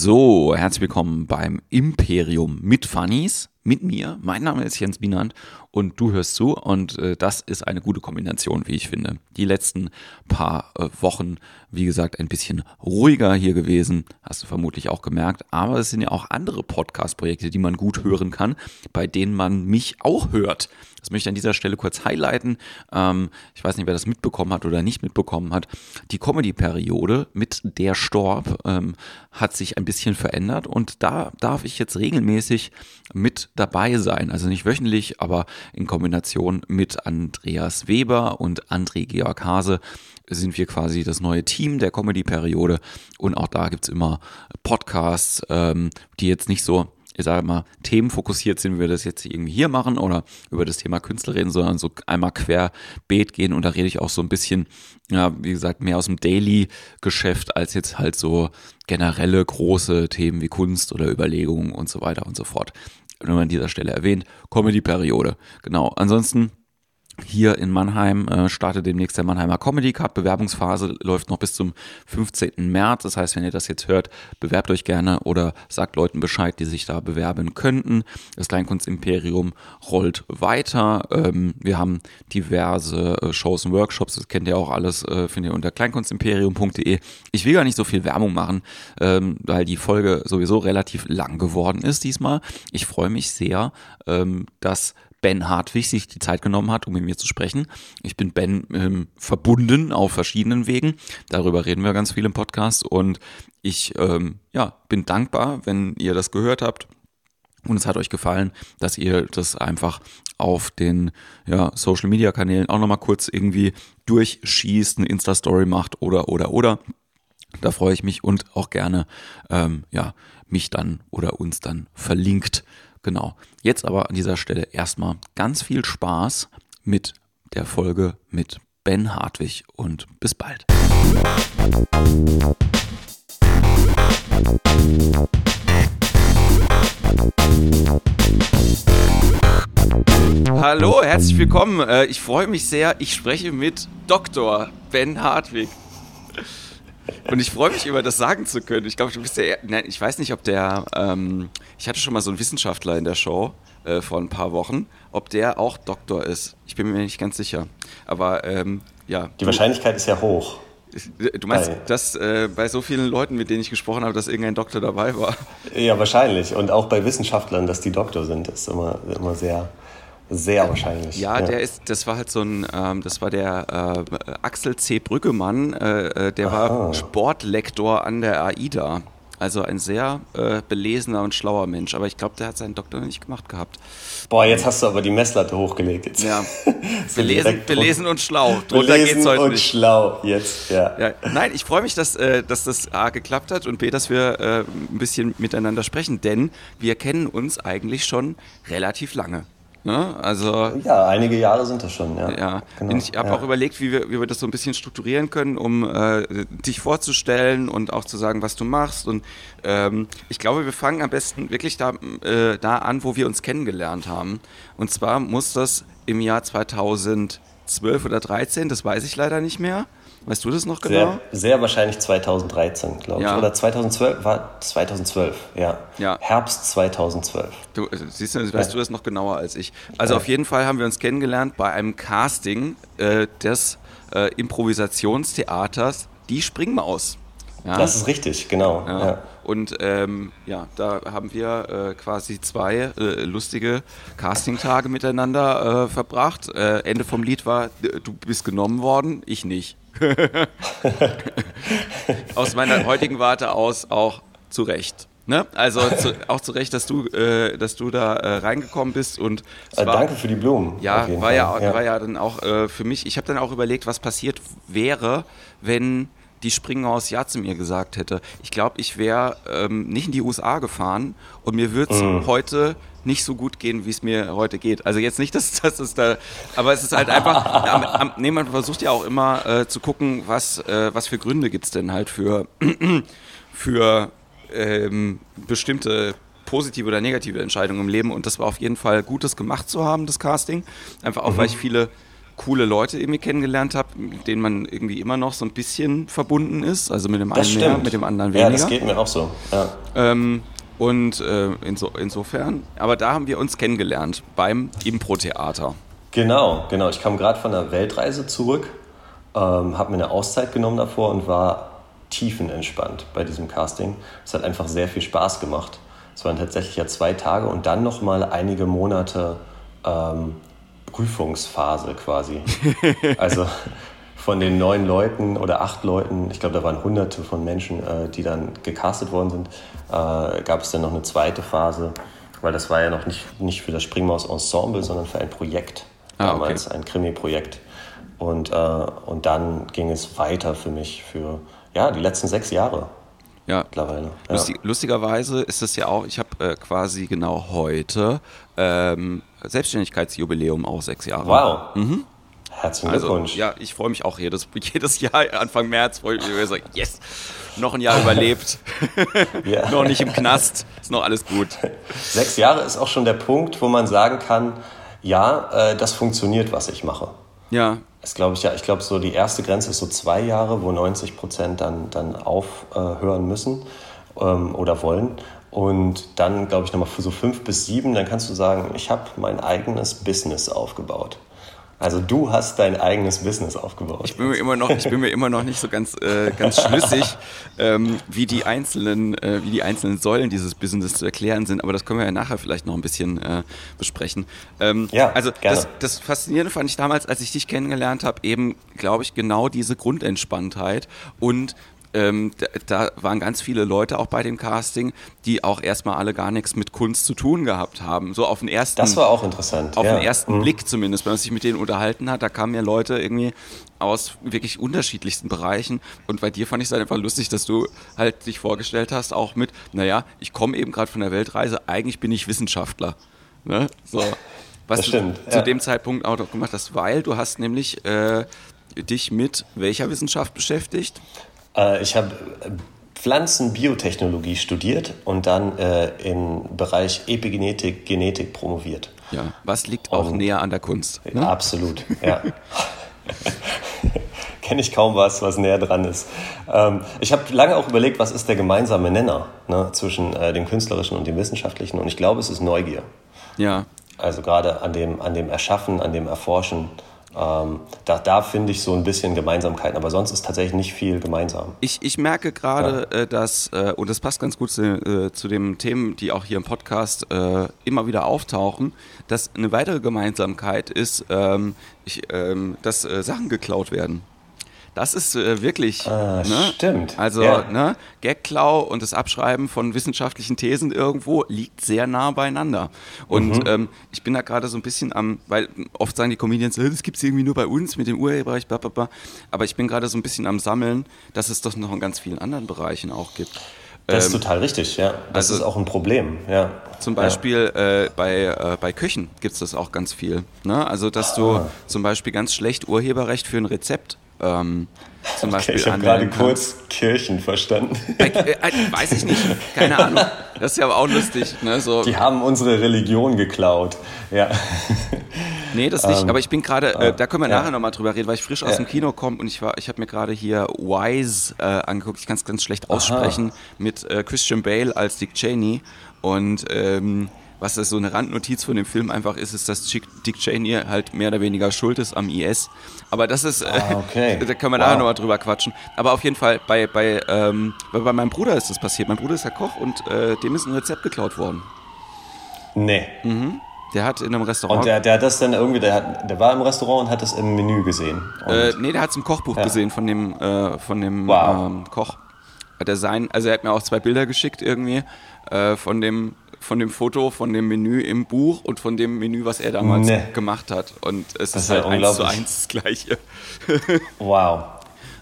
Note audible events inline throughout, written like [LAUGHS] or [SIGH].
So, herzlich willkommen beim Imperium mit Funnies, mit mir. Mein Name ist Jens Bienand und du hörst zu und äh, das ist eine gute Kombination, wie ich finde. Die letzten paar äh, Wochen, wie gesagt, ein bisschen ruhiger hier gewesen, hast du vermutlich auch gemerkt, aber es sind ja auch andere Podcast-Projekte, die man gut hören kann, bei denen man mich auch hört. Das möchte ich an dieser Stelle kurz highlighten. Ähm, ich weiß nicht, wer das mitbekommen hat oder nicht mitbekommen hat. Die Comedy-Periode mit der Storb ähm, hat sich ein bisschen verändert und da darf ich jetzt regelmäßig mit dabei sein. Also nicht wöchentlich, aber in Kombination mit Andreas Weber und André Georg Hase sind wir quasi das neue Team der Comedy-Periode und auch da gibt es immer Podcasts, ähm, die jetzt nicht so ich sage mal, themenfokussiert sind, wie wir das jetzt irgendwie hier machen oder über das Thema Künstler reden, sondern so einmal querbeet gehen und da rede ich auch so ein bisschen, ja, wie gesagt, mehr aus dem Daily-Geschäft als jetzt halt so generelle große Themen wie Kunst oder Überlegungen und so weiter und so fort. Nur an dieser Stelle erwähnt, Comedy-Periode. Genau. Ansonsten hier in Mannheim äh, startet demnächst der Mannheimer Comedy Cup. Bewerbungsphase läuft noch bis zum 15. März. Das heißt, wenn ihr das jetzt hört, bewerbt euch gerne oder sagt Leuten Bescheid, die sich da bewerben könnten. Das Kleinkunstimperium rollt weiter. Ähm, wir haben diverse äh, Shows und Workshops. Das kennt ihr auch alles, äh, findet ihr unter kleinkunstimperium.de. Ich will gar nicht so viel Werbung machen, ähm, weil die Folge sowieso relativ lang geworden ist diesmal. Ich freue mich sehr, ähm, dass Ben Hartwig sich die Zeit genommen hat, um mit mir zu sprechen. Ich bin Ben ähm, verbunden auf verschiedenen Wegen. Darüber reden wir ganz viel im Podcast und ich ähm, ja, bin dankbar, wenn ihr das gehört habt. Und es hat euch gefallen, dass ihr das einfach auf den ja, Social Media Kanälen auch nochmal kurz irgendwie durchschießt, eine Insta-Story macht oder, oder, oder. Da freue ich mich und auch gerne, ähm, ja, mich dann oder uns dann verlinkt Genau. Jetzt aber an dieser Stelle erstmal ganz viel Spaß mit der Folge mit Ben Hartwig und bis bald. Hallo, herzlich willkommen. Äh, ich freue mich sehr. Ich spreche mit Dr. Ben Hartwig. Und ich freue mich immer, das sagen zu können. Ich glaube, du bist der. Nein, ich weiß nicht, ob der. Ähm, ich hatte schon mal so einen Wissenschaftler in der Show äh, vor ein paar Wochen, ob der auch Doktor ist. Ich bin mir nicht ganz sicher. Aber ähm, ja. Die Wahrscheinlichkeit ist ja hoch. Du meinst, bei, dass äh, bei so vielen Leuten, mit denen ich gesprochen habe, dass irgendein Doktor dabei war? Ja, wahrscheinlich. Und auch bei Wissenschaftlern, dass die Doktor sind, ist immer, immer sehr sehr wahrscheinlich. Ja, ja, der ist, das war halt so ein, ähm, das war der äh, Axel C. Brüggemann, äh, äh der Aha. war Sportlektor an der AIDA. Also ein sehr äh, belesener und schlauer Mensch. Aber ich glaube, der hat seinen Doktor noch nicht gemacht gehabt. Boah, jetzt hast du aber die Messlatte hochgelegt. Jetzt. Ja. [LAUGHS] belesen, belesen und schlau. Drunter belesen geht's heute und nicht. schlau, jetzt, ja. ja nein, ich freue mich, dass, äh, dass das A geklappt hat und B, dass wir äh, ein bisschen miteinander sprechen. Denn wir kennen uns eigentlich schon relativ lange. Ne? Also, ja, einige Jahre sind das schon, ja. ja. Genau. Ich habe ja. auch überlegt, wie wir, wie wir das so ein bisschen strukturieren können, um äh, dich vorzustellen und auch zu sagen, was du machst. Und ähm, ich glaube, wir fangen am besten wirklich da, äh, da an, wo wir uns kennengelernt haben. Und zwar muss das im Jahr 2012 oder 2013, das weiß ich leider nicht mehr, Weißt du das noch genau? Sehr, sehr wahrscheinlich 2013, glaube ich. Ja. Oder 2012, war 2012, ja. ja. Herbst 2012. Du, äh, siehst du, weißt ja. du das noch genauer als ich. Also auf jeden Fall haben wir uns kennengelernt bei einem Casting äh, des äh, Improvisationstheaters Die Springmaus. Ja? Das ist richtig, genau. Ja. Und ähm, ja, da haben wir äh, quasi zwei äh, lustige Castingtage miteinander äh, verbracht. Äh, Ende vom Lied war, du bist genommen worden, ich nicht. [LAUGHS] aus meiner heutigen Warte aus auch zu Recht. Ne? Also zu, auch zu Recht, dass du, äh, dass du da äh, reingekommen bist und äh, war, danke für die Blumen. Ja, war ja, ja, war ja dann auch äh, für mich. Ich habe dann auch überlegt, was passiert wäre, wenn die Springhaus Ja zu mir gesagt hätte. Ich glaube, ich wäre ähm, nicht in die USA gefahren und mir würde es mm. heute nicht so gut gehen, wie es mir heute geht. Also jetzt nicht, [LAUGHS] dass das ist da, aber es ist halt einfach, am, am, nee, man versucht ja auch immer äh, zu gucken, was, äh, was für Gründe gibt es denn halt für, [CLEARS THROAT] für ähm, bestimmte positive oder negative Entscheidungen im Leben und das war auf jeden Fall Gutes gemacht zu haben, das Casting. Einfach auch, mhm. weil ich viele coole Leute irgendwie kennengelernt habe, mit denen man irgendwie immer noch so ein bisschen verbunden ist. Also mit dem das einen stimmt. mehr, mit dem anderen weniger. Ja, das geht mir auch so. Ja. Ähm, und äh, inso, insofern, aber da haben wir uns kennengelernt beim Impro-Theater. Genau, genau. Ich kam gerade von einer Weltreise zurück, ähm, habe mir eine Auszeit genommen davor und war tiefenentspannt bei diesem Casting. Es hat einfach sehr viel Spaß gemacht. Es waren tatsächlich ja zwei Tage und dann noch mal einige Monate ähm, Prüfungsphase quasi. [LAUGHS] also von den neun Leuten oder acht Leuten, ich glaube, da waren hunderte von Menschen, äh, die dann gecastet worden sind, äh, gab es dann noch eine zweite Phase, weil das war ja noch nicht, nicht für das Springmaus-Ensemble, sondern für ein Projekt. Ah, damals okay. ein Krimi-Projekt. Und, äh, und dann ging es weiter für mich für ja, die letzten sechs Jahre. Ja. Mittlerweile. Ja. Lustig, lustigerweise ist es ja auch, ich habe äh, quasi genau heute ähm, Selbstständigkeitsjubiläum auch sechs Jahre. Wow. Mhm. Herzlichen also, Glückwunsch. Ja, ich freue mich auch jedes, [LAUGHS] jedes Jahr, Anfang März, freue ich mich so, yes, noch ein Jahr [LAUGHS] überlebt, [LAUGHS] noch nicht im Knast, ist noch alles gut. Sechs Jahre ist auch schon der Punkt, wo man sagen kann, ja, äh, das funktioniert, was ich mache. Ja. Das glaube ich ja. Ich glaube, so die erste Grenze ist so zwei Jahre, wo 90 Prozent dann, dann aufhören müssen ähm, oder wollen. Und dann, glaube ich, nochmal für so fünf bis sieben, dann kannst du sagen, ich habe mein eigenes Business aufgebaut. Also du hast dein eigenes Business aufgebaut. Ich bin mir immer noch, ich bin mir immer noch nicht so ganz, äh, ganz schlüssig, ähm, wie die einzelnen, äh, wie die einzelnen Säulen dieses Business zu erklären sind. Aber das können wir ja nachher vielleicht noch ein bisschen äh, besprechen. Ähm, ja, also gerne. Das, das Faszinierende fand ich damals, als ich dich kennengelernt habe, eben, glaube ich, genau diese Grundentspanntheit und ähm, da, da, waren ganz viele Leute auch bei dem Casting, die auch erstmal alle gar nichts mit Kunst zu tun gehabt haben. So auf den ersten. Das war auch interessant. Auf ja. den ersten mhm. Blick zumindest, wenn man sich mit denen unterhalten hat, da kamen ja Leute irgendwie aus wirklich unterschiedlichsten Bereichen. Und bei dir fand ich es halt einfach lustig, dass du halt dich vorgestellt hast, auch mit, naja, ich komme eben gerade von der Weltreise, eigentlich bin ich Wissenschaftler. Ne? So. Was stimmt, du zu dem Zeitpunkt auch gemacht hast, weil du hast nämlich äh, dich mit welcher Wissenschaft beschäftigt? Äh, ich habe äh, Pflanzenbiotechnologie studiert und dann äh, im Bereich Epigenetik, Genetik promoviert. Ja, was liegt auch und, näher an der Kunst? Ne? Absolut, ja. [LAUGHS] Kenne ich kaum was, was näher dran ist. Ähm, ich habe lange auch überlegt, was ist der gemeinsame Nenner ne, zwischen äh, dem künstlerischen und dem wissenschaftlichen und ich glaube, es ist Neugier. Ja. Also gerade an dem, an dem Erschaffen, an dem Erforschen ähm, da, da finde ich so ein bisschen Gemeinsamkeiten, aber sonst ist tatsächlich nicht viel gemeinsam. Ich, ich merke gerade, ja. äh, dass, äh, und das passt ganz gut zu, äh, zu den Themen, die auch hier im Podcast äh, immer wieder auftauchen, dass eine weitere Gemeinsamkeit ist, ähm, ich, ähm, dass äh, Sachen geklaut werden. Das ist äh, wirklich. Ah, ne? Stimmt. Also, ja. ne, Gagklau und das Abschreiben von wissenschaftlichen Thesen irgendwo liegt sehr nah beieinander. Und mhm. ähm, ich bin da gerade so ein bisschen am, weil oft sagen die Comedians, das gibt es irgendwie nur bei uns mit dem Urheberrecht, bla, bla, bla. Aber ich bin gerade so ein bisschen am Sammeln, dass es doch noch in ganz vielen anderen Bereichen auch gibt. Das ist ähm, total richtig, ja. Das also, ist auch ein Problem, ja. Zum Beispiel ja. äh, bei, äh, bei Köchen gibt es das auch ganz viel. Ne? Also, dass du ah. zum Beispiel ganz schlecht Urheberrecht für ein Rezept ähm, zum Beispiel okay, ich habe gerade kurz Kirchen verstanden. Äh, äh, weiß ich nicht, keine Ahnung. Das ist ja aber auch lustig. Ne? So. Die haben unsere Religion geklaut. Ja. Nee, das nicht. Ähm, aber ich bin gerade, äh, da können wir ja. nachher nochmal drüber reden, weil ich frisch aus dem Kino komme und ich war, ich habe mir gerade hier Wise äh, angeguckt. Ich kann es ganz schlecht aussprechen Aha. mit äh, Christian Bale als Dick Cheney und ähm, was das so eine Randnotiz von dem Film einfach ist, ist, dass Dick Cheney halt mehr oder weniger schuld ist am IS. Aber das ist, ah, [LAUGHS] okay. da können wir wow. nachher nochmal drüber quatschen. Aber auf jeden Fall, bei, bei, ähm, bei meinem Bruder ist das passiert. Mein Bruder ist ja Koch und äh, dem ist ein Rezept geklaut worden. Nee. Mhm. Der hat in einem Restaurant. Und der, der hat das dann irgendwie, der, hat, der war im Restaurant und hat das im Menü gesehen. Äh, nee, der hat es im Kochbuch ja. gesehen von dem, äh, von dem wow. ähm, Koch. Hat er sein, also er hat mir auch zwei Bilder geschickt irgendwie äh, von dem von dem Foto, von dem Menü im Buch und von dem Menü, was er damals nee. gemacht hat. Und es das ist halt eins zu eins das Gleiche. [LAUGHS] wow.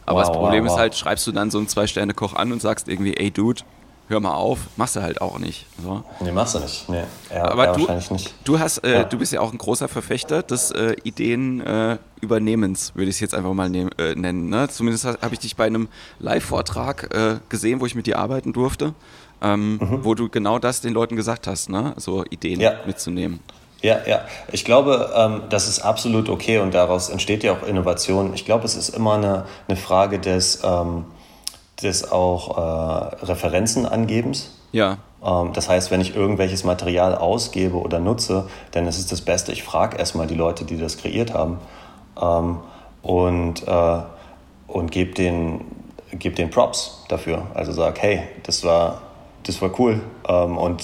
Aber wow, das Problem wow, ist halt, schreibst du dann so einen Zwei-Sterne-Koch an und sagst irgendwie, ey Dude, hör mal auf, machst du halt auch nicht. So. Nee, machst du nicht. Nee, er, Aber er du, nicht. Du, hast, äh, ja. du bist ja auch ein großer Verfechter des äh, Ideenübernehmens, äh, würde ich es jetzt einfach mal nehm, äh, nennen. Ne? Zumindest habe ich dich bei einem Live-Vortrag äh, gesehen, wo ich mit dir arbeiten durfte ähm, mhm. wo du genau das den Leuten gesagt hast, ne? so Ideen ja. mitzunehmen. Ja, ja. Ich glaube, ähm, das ist absolut okay und daraus entsteht ja auch Innovation. Ich glaube, es ist immer eine, eine Frage des, ähm, des auch äh, Referenzenangebens. Ja. Ähm, das heißt, wenn ich irgendwelches Material ausgebe oder nutze, dann ist es das Beste. Ich frage erstmal die Leute, die das kreiert haben ähm, und, äh, und gebe den, geb den Props dafür. Also sag, hey, das war, das war cool ähm, und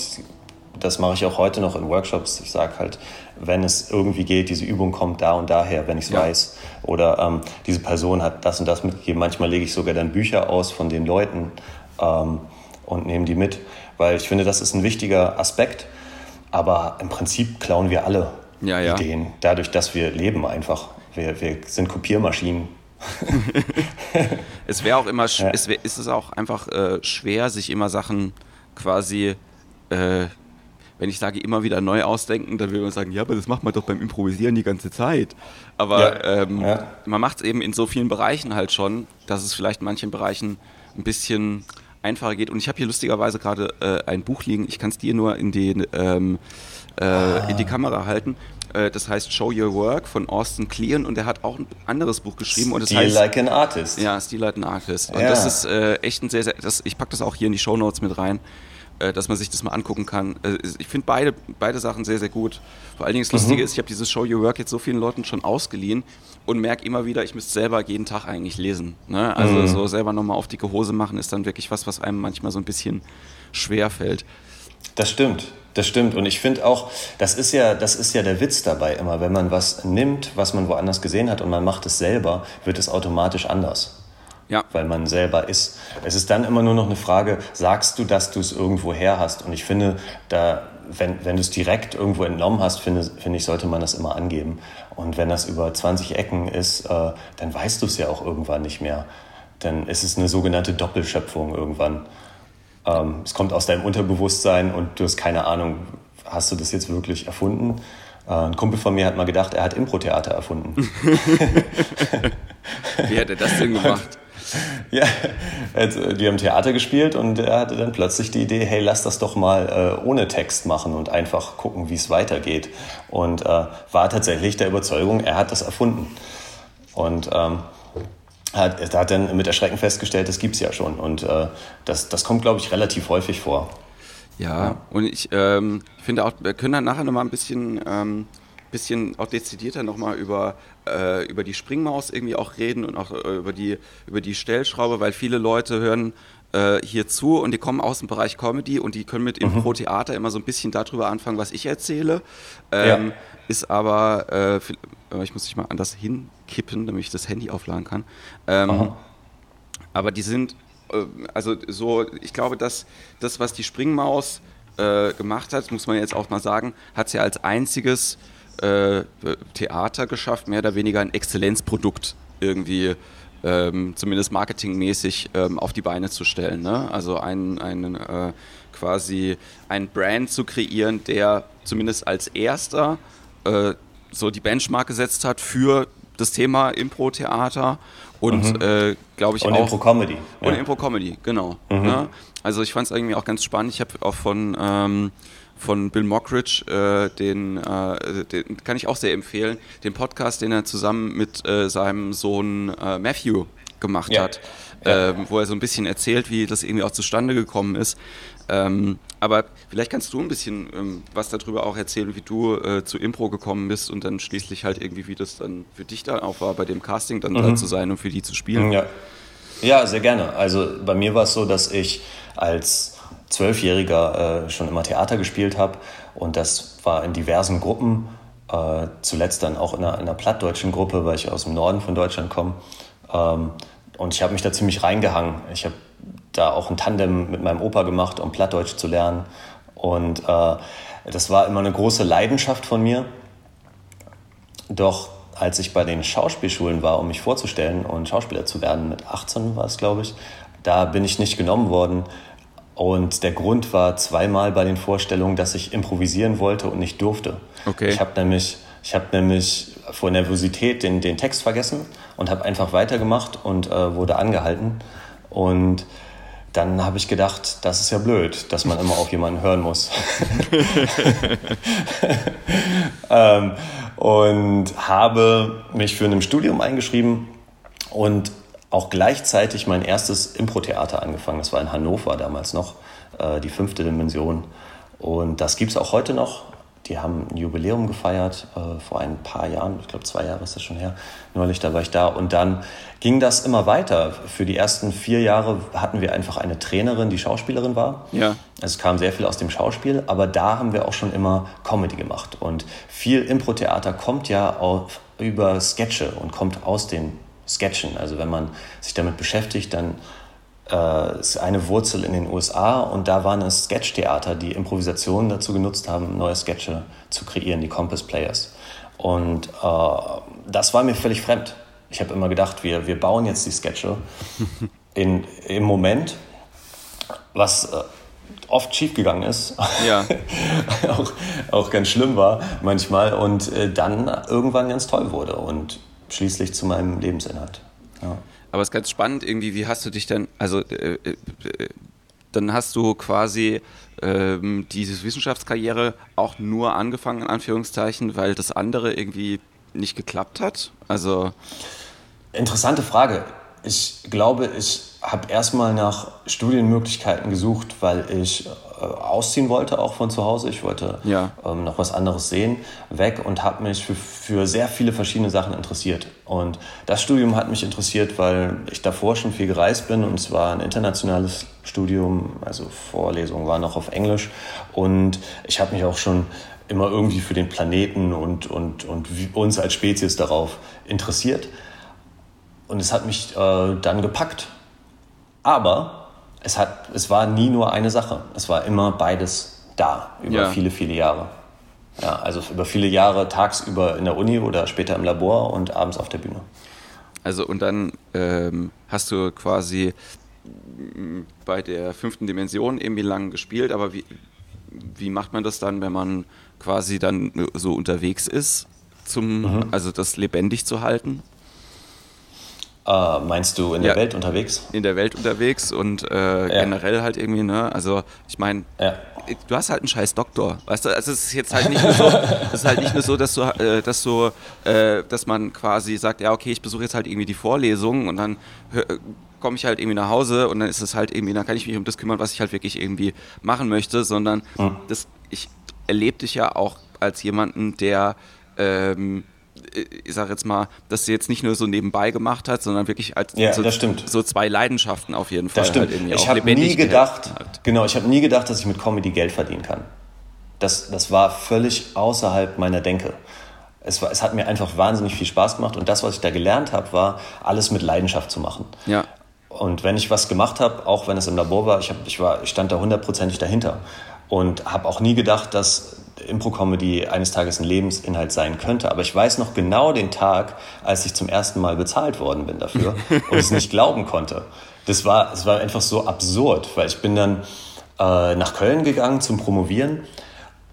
das mache ich auch heute noch in Workshops. Ich sage halt, wenn es irgendwie geht, diese Übung kommt da und daher, wenn ich es ja. weiß. Oder ähm, diese Person hat das und das mitgegeben. Manchmal lege ich sogar dann Bücher aus von den Leuten ähm, und nehme die mit, weil ich finde, das ist ein wichtiger Aspekt. Aber im Prinzip klauen wir alle ja, ja. Ideen, dadurch, dass wir leben einfach. Wir, wir sind Kopiermaschinen. [LAUGHS] es wäre auch immer, es wär, ist es auch einfach äh, schwer, sich immer Sachen quasi äh, wenn ich sage, immer wieder neu ausdenken, dann will man sagen, ja, aber das macht man doch beim Improvisieren die ganze Zeit. Aber ja, ähm, ja. man macht es eben in so vielen Bereichen halt schon, dass es vielleicht in manchen Bereichen ein bisschen einfacher geht. Und ich habe hier lustigerweise gerade äh, ein Buch liegen, ich kann es dir nur in, den, ähm, äh, ah. in die Kamera halten. Äh, das heißt Show Your Work von Austin Kleon und er hat auch ein anderes Buch geschrieben. Und das heißt, Like an Artist. Ja, Style Like an Artist. Und ja. das ist äh, echt ein sehr, sehr, das, ich packe das auch hier in die Show Notes mit rein. Äh, dass man sich das mal angucken kann. Äh, ich finde beide, beide Sachen sehr, sehr gut. Vor allen Dingen das Lustige mhm. ist, ich habe dieses Show Your Work jetzt so vielen Leuten schon ausgeliehen und merke immer wieder, ich müsste selber jeden Tag eigentlich lesen. Ne? Also mhm. so selber nochmal auf dicke Hose machen ist dann wirklich was, was einem manchmal so ein bisschen schwer fällt. Das stimmt. Das stimmt. Und ich finde auch, das ist ja, das ist ja der Witz dabei immer. Wenn man was nimmt, was man woanders gesehen hat und man macht es selber, wird es automatisch anders ja. weil man selber ist. Es ist dann immer nur noch eine Frage, sagst du, dass du es irgendwo her hast? Und ich finde, da, wenn, wenn du es direkt irgendwo entnommen hast, finde, finde ich, sollte man das immer angeben. Und wenn das über 20 Ecken ist, äh, dann weißt du es ja auch irgendwann nicht mehr. Dann ist es eine sogenannte Doppelschöpfung irgendwann. Ähm, es kommt aus deinem Unterbewusstsein und du hast keine Ahnung, hast du das jetzt wirklich erfunden? Äh, ein Kumpel von mir hat mal gedacht, er hat Impro-Theater erfunden. [LAUGHS] Wie hat er das denn gemacht? [LAUGHS] Ja, die haben Theater gespielt und er hatte dann plötzlich die Idee, hey, lass das doch mal äh, ohne Text machen und einfach gucken, wie es weitergeht. Und äh, war tatsächlich der Überzeugung, er hat das erfunden. Und ähm, hat, er hat dann mit Erschrecken festgestellt, das gibt es ja schon. Und äh, das, das kommt, glaube ich, relativ häufig vor. Ja, und ich ähm, finde auch, wir können dann nachher nochmal ein bisschen ähm, bisschen auch dezidierter nochmal über, äh, über die Springmaus irgendwie auch reden und auch äh, über, die, über die Stellschraube, weil viele Leute hören äh, hier zu und die kommen aus dem Bereich Comedy und die können mit mhm. Impro-Theater immer so ein bisschen darüber anfangen, was ich erzähle. Ähm, ja. Ist aber, äh, ich muss mich mal anders hinkippen, damit ich das Handy aufladen kann. Ähm, aber die sind, äh, also so, ich glaube, dass das, was die Springmaus gemacht hat, muss man jetzt auch mal sagen, hat sie ja als einziges äh, Theater geschafft, mehr oder weniger ein Exzellenzprodukt irgendwie ähm, zumindest marketingmäßig ähm, auf die Beine zu stellen. Ne? Also einen, einen äh, quasi ein Brand zu kreieren, der zumindest als erster äh, so die Benchmark gesetzt hat für das Thema Impro-Theater und mhm. äh, glaube ich und auch Impro-Comedy. Und ja. Impro-Comedy, genau. Mhm. Ne? Also ich fand es irgendwie auch ganz spannend. Ich habe auch von ähm, von Bill Mockridge, äh, den, äh, den, kann ich auch sehr empfehlen, den Podcast, den er zusammen mit äh, seinem Sohn äh, Matthew gemacht ja. hat, ja. Ähm, wo er so ein bisschen erzählt, wie das irgendwie auch zustande gekommen ist. Ähm, aber vielleicht kannst du ein bisschen ähm, was darüber auch erzählen, wie du äh, zu Impro gekommen bist und dann schließlich halt irgendwie, wie das dann für dich da auch war, bei dem Casting dann mhm. da zu sein und für die zu spielen. Ja. ja, sehr gerne. Also bei mir war es so, dass ich als Zwölfjähriger äh, schon immer Theater gespielt habe und das war in diversen Gruppen, äh, zuletzt dann auch in einer, in einer, plattdeutschen Gruppe, weil ich aus dem Norden von Deutschland komme. Ähm, und ich habe mich da ziemlich reingehangen. Ich habe da auch ein Tandem mit meinem Opa gemacht, um Plattdeutsch zu lernen. Und äh, das war immer eine große Leidenschaft von mir. Doch als ich bei den Schauspielschulen war, um mich vorzustellen und Schauspieler zu werden, mit 18 war es, glaube ich, da bin ich nicht genommen worden, und der Grund war zweimal bei den Vorstellungen, dass ich improvisieren wollte und nicht durfte. Okay. Ich habe nämlich, ich hab nämlich vor Nervosität den, den Text vergessen und habe einfach weitergemacht und äh, wurde angehalten. Und dann habe ich gedacht, das ist ja blöd, dass man immer auf jemanden hören muss. [LAUGHS] ähm, und habe mich für ein Studium eingeschrieben und auch gleichzeitig mein erstes Impro-Theater angefangen. Das war in Hannover damals noch, äh, die fünfte Dimension. Und das gibt es auch heute noch. Die haben ein Jubiläum gefeiert äh, vor ein paar Jahren, ich glaube zwei Jahre ist das schon her. Neulich, da war ich da. Und dann ging das immer weiter. Für die ersten vier Jahre hatten wir einfach eine Trainerin, die Schauspielerin war. Ja. Es kam sehr viel aus dem Schauspiel, aber da haben wir auch schon immer Comedy gemacht. Und viel Impro-Theater kommt ja auf, über Sketche und kommt aus den Sketchen. Also wenn man sich damit beschäftigt, dann äh, ist eine Wurzel in den USA und da waren es Sketch-Theater, die Improvisationen dazu genutzt haben, neue Sketche zu kreieren, die Compass Players. Und äh, das war mir völlig fremd. Ich habe immer gedacht, wir, wir bauen jetzt die Sketche [LAUGHS] in, im Moment, was äh, oft schiefgegangen ist, ja. [LAUGHS] auch, auch ganz schlimm war manchmal und äh, dann irgendwann ganz toll wurde und schließlich zu meinem Lebensinhalt. Ja. Aber es ist ganz spannend irgendwie, wie hast du dich denn, also äh, äh, dann hast du quasi ähm, diese Wissenschaftskarriere auch nur angefangen, in Anführungszeichen, weil das andere irgendwie nicht geklappt hat? Also. Interessante Frage. Ich glaube, ich habe erstmal nach Studienmöglichkeiten gesucht, weil ich äh, ausziehen wollte, auch von zu Hause. Ich wollte ja. ähm, noch was anderes sehen, weg und habe mich für, für sehr viele verschiedene Sachen interessiert. Und das Studium hat mich interessiert, weil ich davor schon viel gereist bin und es war ein internationales Studium, also Vorlesungen waren noch auf Englisch und ich habe mich auch schon immer irgendwie für den Planeten und, und, und uns als Spezies darauf interessiert. Und es hat mich äh, dann gepackt. Aber es, hat, es war nie nur eine Sache. Es war immer beides da über ja. viele, viele Jahre. Ja, also über viele Jahre tagsüber in der Uni oder später im Labor und abends auf der Bühne. Also und dann ähm, hast du quasi bei der fünften Dimension irgendwie lang gespielt, aber wie, wie macht man das dann, wenn man quasi dann so unterwegs ist, zum, mhm. also das lebendig zu halten? Uh, meinst du in der Welt unterwegs? In der Welt unterwegs und äh, ja. generell halt irgendwie, ne? Also ich meine, ja. du hast halt einen scheiß Doktor, weißt du? Also es ist jetzt halt nicht nur so, [LAUGHS] es ist halt nicht nur so, dass du, äh, dass du, äh, dass man quasi sagt, ja okay, ich besuche jetzt halt irgendwie die Vorlesung und dann komme ich halt irgendwie nach Hause und dann ist es halt irgendwie, dann kann ich mich um das kümmern, was ich halt wirklich irgendwie machen möchte, sondern mhm. das, ich erlebe dich ja auch als jemanden, der ähm, äh, ich sage jetzt mal, dass sie jetzt nicht nur so nebenbei gemacht hat, sondern wirklich als ja, so, so, zwei Leidenschaften auf jeden Fall. Das stimmt. Halt ich habe nie gedacht, genau, ich habe nie gedacht, dass ich mit Comedy Geld verdienen kann. Das, das war völlig außerhalb meiner Denke. Es, war, es hat mir einfach wahnsinnig viel Spaß gemacht und das, was ich da gelernt habe, war, alles mit Leidenschaft zu machen. Ja. Und wenn ich was gemacht habe, auch wenn es im Labor war, ich, hab, ich, war, ich stand da hundertprozentig dahinter und habe auch nie gedacht, dass Impro-Comedy eines Tages ein Lebensinhalt sein könnte. Aber ich weiß noch genau den Tag, als ich zum ersten Mal bezahlt worden bin dafür [LAUGHS] und es nicht glauben konnte. Das war, das war einfach so absurd, weil ich bin dann äh, nach Köln gegangen zum Promovieren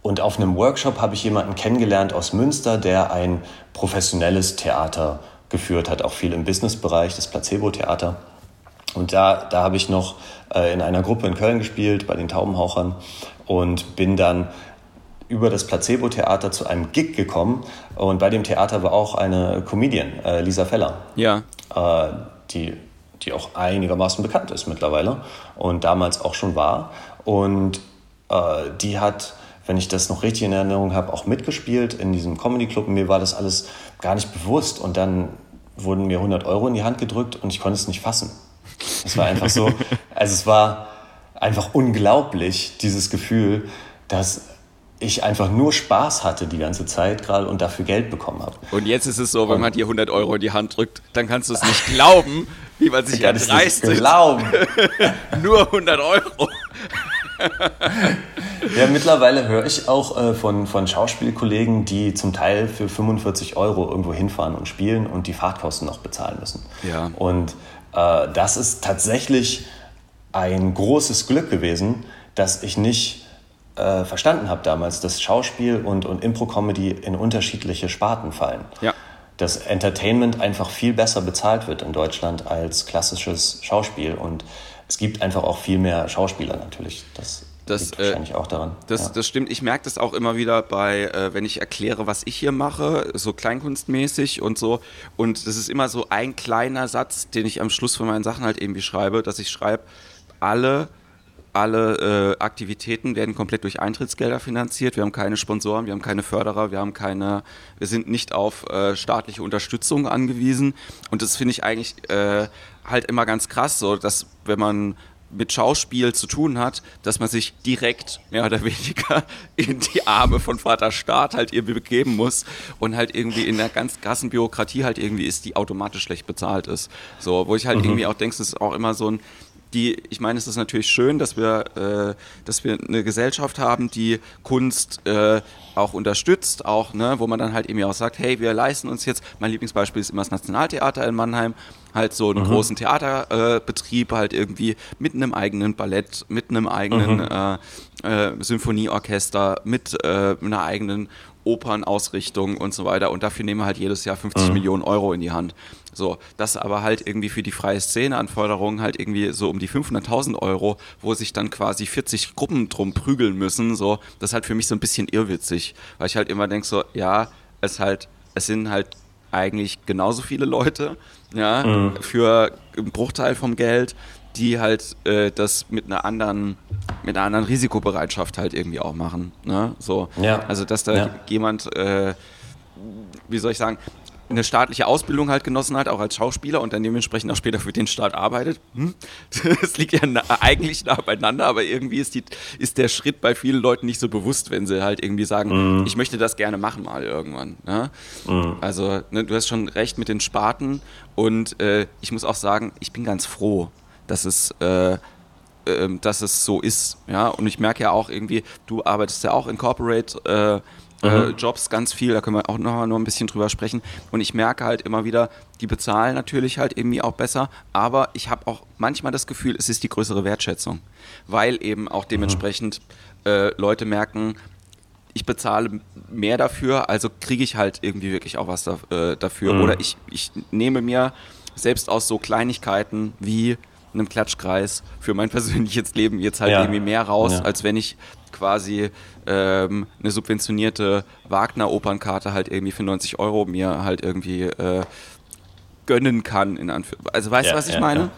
und auf einem Workshop habe ich jemanden kennengelernt aus Münster, der ein professionelles Theater geführt hat, auch viel im Businessbereich, das Placebo-Theater. Und da, da habe ich noch äh, in einer Gruppe in Köln gespielt, bei den Taubenhauchern, und bin dann über das Placebo-Theater zu einem Gig gekommen. Und bei dem Theater war auch eine Comedian, äh, Lisa Feller. Ja. Äh, die, die auch einigermaßen bekannt ist mittlerweile und damals auch schon war. Und äh, die hat, wenn ich das noch richtig in Erinnerung habe, auch mitgespielt in diesem Comedy-Club. Mir war das alles gar nicht bewusst. Und dann wurden mir 100 Euro in die Hand gedrückt und ich konnte es nicht fassen. Es war einfach so, [LAUGHS] also es war einfach unglaublich, dieses Gefühl, dass ich einfach nur Spaß hatte die ganze Zeit gerade und dafür Geld bekommen habe. Und jetzt ist es so, wenn man dir 100 Euro in die Hand drückt, dann kannst du es nicht glauben, wie man sich [LAUGHS] erdreistet. glauben. [LAUGHS] nur 100 Euro. [LAUGHS] ja, mittlerweile höre ich auch äh, von, von Schauspielkollegen, die zum Teil für 45 Euro irgendwo hinfahren und spielen und die Fahrtkosten noch bezahlen müssen. Ja. Und äh, das ist tatsächlich ein großes Glück gewesen, dass ich nicht äh, verstanden habe damals, dass Schauspiel und, und Impro-Comedy in unterschiedliche Sparten fallen. Ja. Dass Entertainment einfach viel besser bezahlt wird in Deutschland als klassisches Schauspiel. Und es gibt einfach auch viel mehr Schauspieler natürlich. Das, das liegt wahrscheinlich äh, auch daran. Das, ja. das stimmt. Ich merke das auch immer wieder bei, äh, wenn ich erkläre, was ich hier mache, so kleinkunstmäßig und so. Und das ist immer so ein kleiner Satz, den ich am Schluss von meinen Sachen halt irgendwie schreibe, dass ich schreibe, alle alle äh, Aktivitäten werden komplett durch Eintrittsgelder finanziert. Wir haben keine Sponsoren, wir haben keine Förderer, wir haben keine, wir sind nicht auf äh, staatliche Unterstützung angewiesen. Und das finde ich eigentlich äh, halt immer ganz krass, so dass wenn man mit Schauspiel zu tun hat, dass man sich direkt mehr oder weniger [LAUGHS] in die Arme von Vater Staat halt irgendwie begeben muss und halt irgendwie in der ganz krassen Bürokratie halt irgendwie ist, die automatisch schlecht bezahlt ist. So, wo ich halt mhm. irgendwie auch denke, es ist auch immer so ein, die, ich meine, es ist natürlich schön, dass wir, äh, dass wir eine Gesellschaft haben, die Kunst äh, auch unterstützt, auch, ne, wo man dann halt irgendwie auch sagt, hey, wir leisten uns jetzt, mein Lieblingsbeispiel ist immer das Nationaltheater in Mannheim, halt so einen mhm. großen Theaterbetrieb, äh, halt irgendwie mit einem eigenen Ballett, mit einem eigenen mhm. Äh, äh, Symphonieorchester, mit äh, einer eigenen Opernausrichtung und so weiter. Und dafür nehmen wir halt jedes Jahr 50 mhm. Millionen Euro in die Hand. So, das aber halt irgendwie für die freie Szene Anforderungen halt irgendwie so um die 500.000 Euro, wo sich dann quasi 40 Gruppen drum prügeln müssen. So, das ist halt für mich so ein bisschen irrwitzig, weil ich halt immer denke so, ja, es halt, es sind halt eigentlich genauso viele Leute, ja, mhm. für einen Bruchteil vom Geld, die halt äh, das mit einer anderen mit einer anderen Risikobereitschaft halt irgendwie auch machen. Ne? So, ja. Also dass da ja. jemand, äh, wie soll ich sagen, eine staatliche Ausbildung halt genossen hat, auch als Schauspieler und dann dementsprechend auch später für den Staat arbeitet. Hm? [LAUGHS] Das liegt ja nah, eigentlich nah beieinander, aber irgendwie ist, die, ist der Schritt bei vielen Leuten nicht so bewusst, wenn sie halt irgendwie sagen, mm. ich möchte das gerne machen mal irgendwann. Ne? Mm. Also ne, du hast schon recht mit den Sparten und äh, ich muss auch sagen, ich bin ganz froh, dass es äh, ähm, dass es so ist. Ja, und ich merke ja auch irgendwie, du arbeitest ja auch in Corporate äh. Jobs ganz viel, da können wir auch noch, noch ein bisschen drüber sprechen. Und ich merke halt immer wieder, die bezahlen natürlich halt irgendwie auch besser, aber ich habe auch manchmal das Gefühl, es ist die größere Wertschätzung, weil eben auch dementsprechend äh, Leute merken, ich bezahle mehr dafür, also kriege ich halt irgendwie wirklich auch was da, äh, dafür. Mhm. Oder ich, ich nehme mir selbst aus so Kleinigkeiten wie einem Klatschkreis für mein [LAUGHS] persönliches Leben jetzt halt ja. irgendwie mehr raus, ja. als wenn ich quasi ähm, eine subventionierte Wagner-Opernkarte halt irgendwie für 90 Euro mir halt irgendwie äh, gönnen kann. In Anf also weißt du, ja, was ich meine?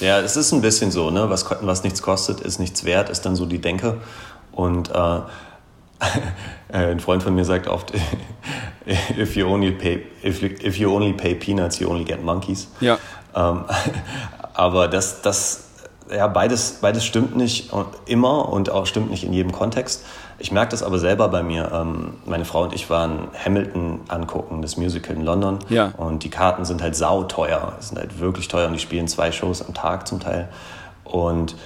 Ja. es ist ein bisschen so, ne? Was, was nichts kostet, ist nichts wert, ist dann so die Denke. Und äh, [LAUGHS] ein Freund von mir sagt oft, [LAUGHS] if you only pay, if you, if you only pay peanuts, you only get monkeys. Ja. Ähm, [LAUGHS] aber das, das, ja, beides, beides stimmt nicht immer und auch stimmt nicht in jedem Kontext. Ich merke das aber selber bei mir. Ähm, meine Frau und ich waren Hamilton angucken, das Musical in London. Ja. Und die Karten sind halt sauteuer. Sind halt wirklich teuer und die spielen zwei Shows am Tag zum Teil. Und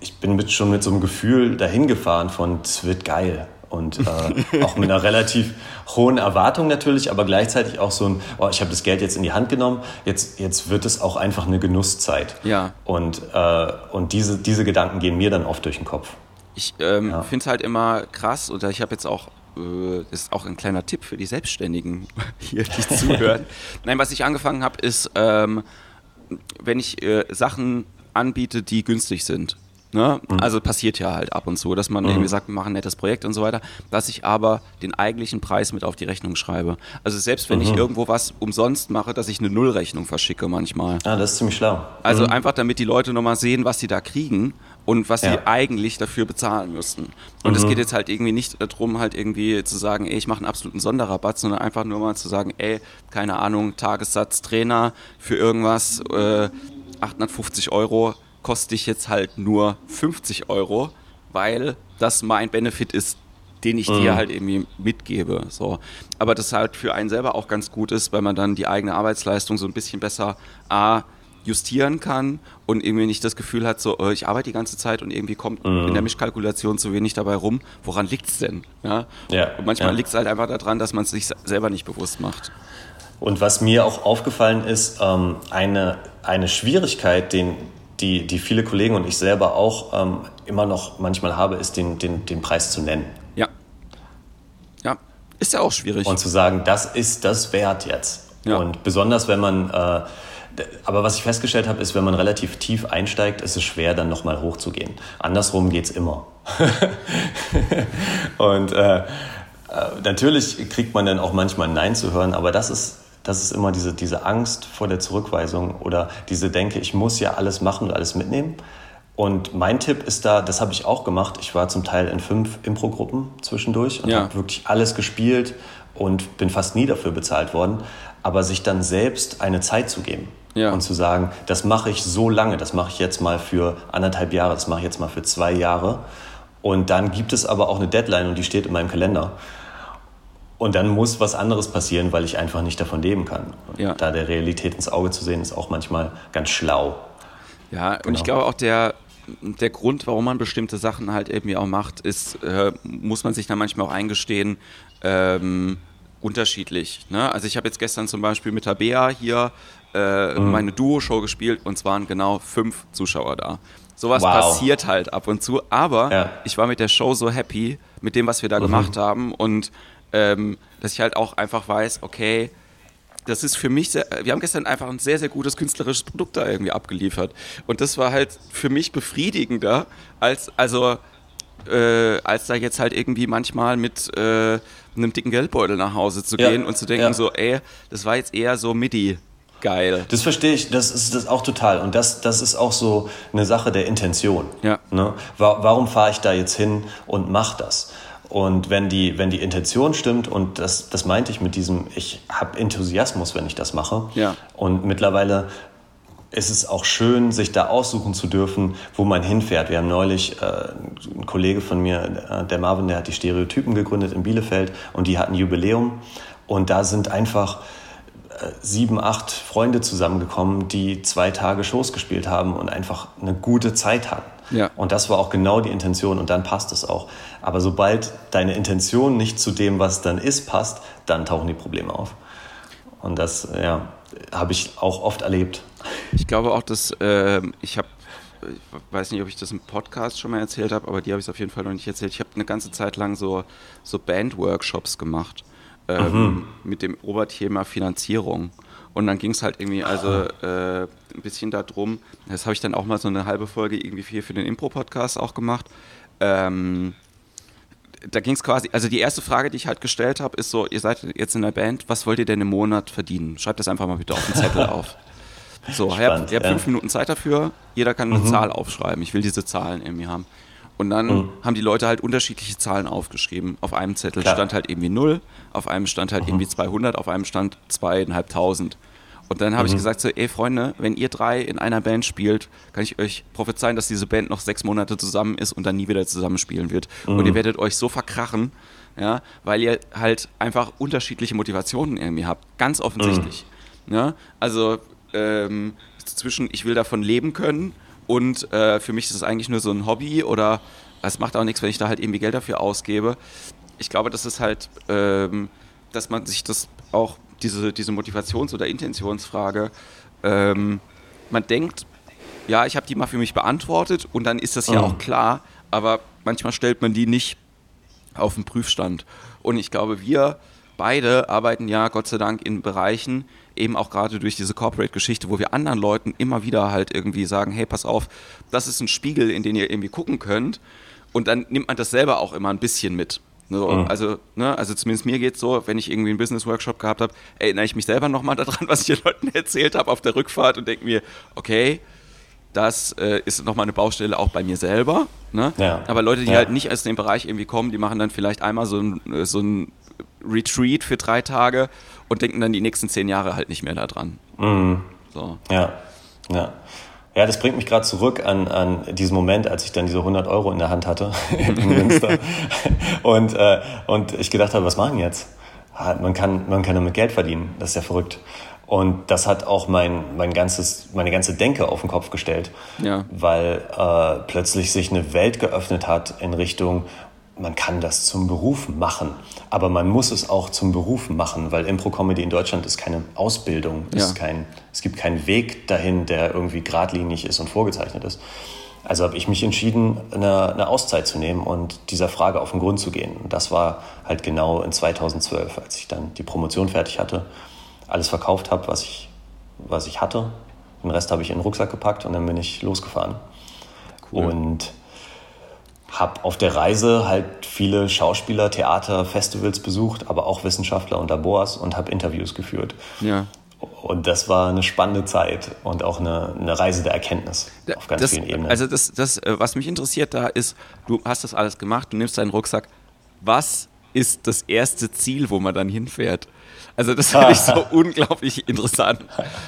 ich bin mit, schon mit so einem Gefühl dahin gefahren von, es wird geil und äh, auch mit einer relativ hohen Erwartung natürlich, aber gleichzeitig auch so ein, oh, ich habe das Geld jetzt in die Hand genommen, jetzt, jetzt wird es auch einfach eine Genusszeit. Ja. Und, äh, und diese, diese Gedanken gehen mir dann oft durch den Kopf. Ich ähm, ja. finde es halt immer krass, oder ich habe jetzt auch äh, das ist auch ein kleiner Tipp für die Selbstständigen [LAUGHS] hier, die zuhören. [LAUGHS] Nein, was ich angefangen habe, ist, ähm, wenn ich äh, Sachen anbiete, die günstig sind. Ne? Mhm. Also passiert ja halt ab und zu, dass man mhm. irgendwie sagt, wir machen ein nettes Projekt und so weiter, dass ich aber den eigentlichen Preis mit auf die Rechnung schreibe. Also selbst wenn mhm. ich irgendwo was umsonst mache, dass ich eine Nullrechnung verschicke manchmal. Ah, das ist ziemlich schlau. Also mhm. einfach damit die Leute nochmal sehen, was sie da kriegen und was ja. sie eigentlich dafür bezahlen müssten. Und es mhm. geht jetzt halt irgendwie nicht darum, halt irgendwie zu sagen, ey, ich mache einen absoluten Sonderrabatt, sondern einfach nur mal zu sagen, ey, keine Ahnung, Tagessatz Trainer für irgendwas, äh, 850 Euro koste ich jetzt halt nur 50 Euro, weil das mein Benefit ist, den ich mhm. dir halt irgendwie mitgebe. So. Aber das halt für einen selber auch ganz gut ist, weil man dann die eigene Arbeitsleistung so ein bisschen besser A, justieren kann und irgendwie nicht das Gefühl hat, so, äh, ich arbeite die ganze Zeit und irgendwie kommt mhm. in der Mischkalkulation zu wenig dabei rum. Woran liegt es denn? Ja? ja und manchmal ja. liegt es halt einfach daran, dass man es sich selber nicht bewusst macht. Und was mir auch aufgefallen ist, ähm, eine, eine Schwierigkeit, den, die, die viele Kollegen und ich selber auch ähm, immer noch manchmal habe, ist den, den, den Preis zu nennen. Ja. Ja, ist ja auch schwierig. Und zu sagen, das ist das wert jetzt. Ja. Und besonders, wenn man, äh, aber was ich festgestellt habe, ist, wenn man relativ tief einsteigt, ist es schwer, dann nochmal hochzugehen. Andersrum geht es immer. [LAUGHS] und äh, äh, natürlich kriegt man dann auch manchmal Nein zu hören, aber das ist, das ist immer diese, diese Angst vor der Zurückweisung oder diese Denke, ich muss ja alles machen und alles mitnehmen. Und mein Tipp ist da, das habe ich auch gemacht. Ich war zum Teil in fünf Impro-Gruppen zwischendurch und ja. habe wirklich alles gespielt und bin fast nie dafür bezahlt worden. Aber sich dann selbst eine Zeit zu geben ja. und zu sagen, das mache ich so lange, das mache ich jetzt mal für anderthalb Jahre, das mache ich jetzt mal für zwei Jahre. Und dann gibt es aber auch eine Deadline und die steht in meinem Kalender. Und dann muss was anderes passieren, weil ich einfach nicht davon leben kann. Ja. Da der Realität ins Auge zu sehen, ist auch manchmal ganz schlau. Ja, genau. und ich glaube auch der, der Grund, warum man bestimmte Sachen halt irgendwie auch macht, ist, äh, muss man sich dann manchmal auch eingestehen, ähm, unterschiedlich. Ne? Also ich habe jetzt gestern zum Beispiel mit Tabea hier äh, mhm. meine Duo-Show gespielt und es waren genau fünf Zuschauer da. Sowas wow. passiert halt ab und zu, aber ja. ich war mit der Show so happy, mit dem, was wir da mhm. gemacht haben und ähm, dass ich halt auch einfach weiß, okay, das ist für mich, sehr, wir haben gestern einfach ein sehr, sehr gutes künstlerisches Produkt da irgendwie abgeliefert. Und das war halt für mich befriedigender, als, also, äh, als da jetzt halt irgendwie manchmal mit äh, einem dicken Geldbeutel nach Hause zu gehen ja, und zu denken, ja. so, ey, das war jetzt eher so MIDI. Geil. Das verstehe ich, das ist das auch total. Und das, das ist auch so eine Sache der Intention. Ja. Ne? Warum fahre ich da jetzt hin und mache das? Und wenn die, wenn die Intention stimmt, und das, das meinte ich mit diesem, ich habe Enthusiasmus, wenn ich das mache. Ja. Und mittlerweile ist es auch schön, sich da aussuchen zu dürfen, wo man hinfährt. Wir haben neulich, äh, ein Kollege von mir, äh, der Marvin, der hat die Stereotypen gegründet in Bielefeld und die hatten Jubiläum. Und da sind einfach äh, sieben, acht Freunde zusammengekommen, die zwei Tage Shows gespielt haben und einfach eine gute Zeit hatten. Ja. Und das war auch genau die Intention und dann passt es auch. Aber sobald deine Intention nicht zu dem, was dann ist, passt, dann tauchen die Probleme auf. Und das ja, habe ich auch oft erlebt. Ich glaube auch, dass äh, ich habe ich weiß nicht, ob ich das im Podcast schon mal erzählt habe, aber die habe ich auf jeden Fall noch nicht erzählt. Ich habe eine ganze Zeit lang so, so Band-Workshops gemacht ähm, mhm. mit dem Oberthema Finanzierung. Und dann ging es halt irgendwie also äh, ein bisschen darum, das habe ich dann auch mal so eine halbe Folge irgendwie hier für den Impro-Podcast auch gemacht. Ähm, da ging es quasi, also die erste Frage, die ich halt gestellt habe, ist so, ihr seid jetzt in der Band, was wollt ihr denn im Monat verdienen? Schreibt das einfach mal bitte auf den Zettel auf. So, Spannend, ihr habt, ihr habt ja. fünf Minuten Zeit dafür, jeder kann eine mhm. Zahl aufschreiben. Ich will diese Zahlen irgendwie haben. Und dann mhm. haben die Leute halt unterschiedliche Zahlen aufgeschrieben. Auf einem Zettel Klar. stand halt irgendwie 0, auf einem stand halt mhm. irgendwie 200, auf einem stand 2.500. Und dann habe mhm. ich gesagt so, ey Freunde, wenn ihr drei in einer Band spielt, kann ich euch prophezeien, dass diese Band noch sechs Monate zusammen ist und dann nie wieder zusammenspielen wird. Mhm. Und ihr werdet euch so verkrachen, ja, weil ihr halt einfach unterschiedliche Motivationen irgendwie habt. Ganz offensichtlich. Mhm. Ja, also ähm, zwischen ich will davon leben können und äh, für mich ist es eigentlich nur so ein Hobby oder es macht auch nichts, wenn ich da halt irgendwie Geld dafür ausgebe. Ich glaube, das ist halt, ähm, dass man sich das auch, diese, diese Motivations- oder Intentionsfrage, ähm, man denkt, ja, ich habe die mal für mich beantwortet und dann ist das ja oh. auch klar, aber manchmal stellt man die nicht auf den Prüfstand. Und ich glaube, wir beide arbeiten ja Gott sei Dank in Bereichen, eben auch gerade durch diese Corporate-Geschichte, wo wir anderen Leuten immer wieder halt irgendwie sagen, hey, pass auf, das ist ein Spiegel, in den ihr irgendwie gucken könnt. Und dann nimmt man das selber auch immer ein bisschen mit. So, mhm. also, ne, also zumindest mir geht es so, wenn ich irgendwie einen Business-Workshop gehabt habe, erinnere ich mich selber nochmal [LAUGHS] daran, was ich den Leuten [LAUGHS] erzählt habe auf der Rückfahrt und denke mir, okay, das äh, ist nochmal eine Baustelle auch bei mir selber. Ne? Ja. Aber Leute, die ja. halt nicht aus dem Bereich irgendwie kommen, die machen dann vielleicht einmal so ein, so ein Retreat für drei Tage und denken dann die nächsten zehn Jahre halt nicht mehr daran. Mhm. So. Ja, ja. Ja, das bringt mich gerade zurück an, an diesen Moment, als ich dann diese 100 Euro in der Hand hatte [LAUGHS] in Münster [LAUGHS] und, äh, und ich gedacht habe, was machen jetzt? Man kann, man kann damit Geld verdienen, das ist ja verrückt. Und das hat auch mein, mein ganzes, meine ganze Denke auf den Kopf gestellt, ja. weil äh, plötzlich sich eine Welt geöffnet hat in Richtung, man kann das zum Beruf machen, aber man muss es auch zum Beruf machen, weil Impro-Comedy in Deutschland ist keine Ausbildung, ja. ist kein, es gibt keinen Weg dahin, der irgendwie geradlinig ist und vorgezeichnet ist. Also habe ich mich entschieden, eine, eine, Auszeit zu nehmen und dieser Frage auf den Grund zu gehen. Und das war halt genau in 2012, als ich dann die Promotion fertig hatte, alles verkauft habe, was ich was ich hatte. Den Rest habe ich in den Rucksack gepackt und dann bin ich losgefahren. Cool. Und habe auf der Reise halt viele Schauspieler, Theater, Festivals besucht, aber auch Wissenschaftler und Labors und habe Interviews geführt. Ja. Und das war eine spannende Zeit und auch eine, eine Reise der Erkenntnis auf ganz das, vielen Ebenen. Also das, das, äh, was mich interessiert da ist, du hast das alles gemacht, du nimmst deinen Rucksack. Was ist das erste Ziel, wo man dann hinfährt? Also das finde ich so [LAUGHS] unglaublich interessant.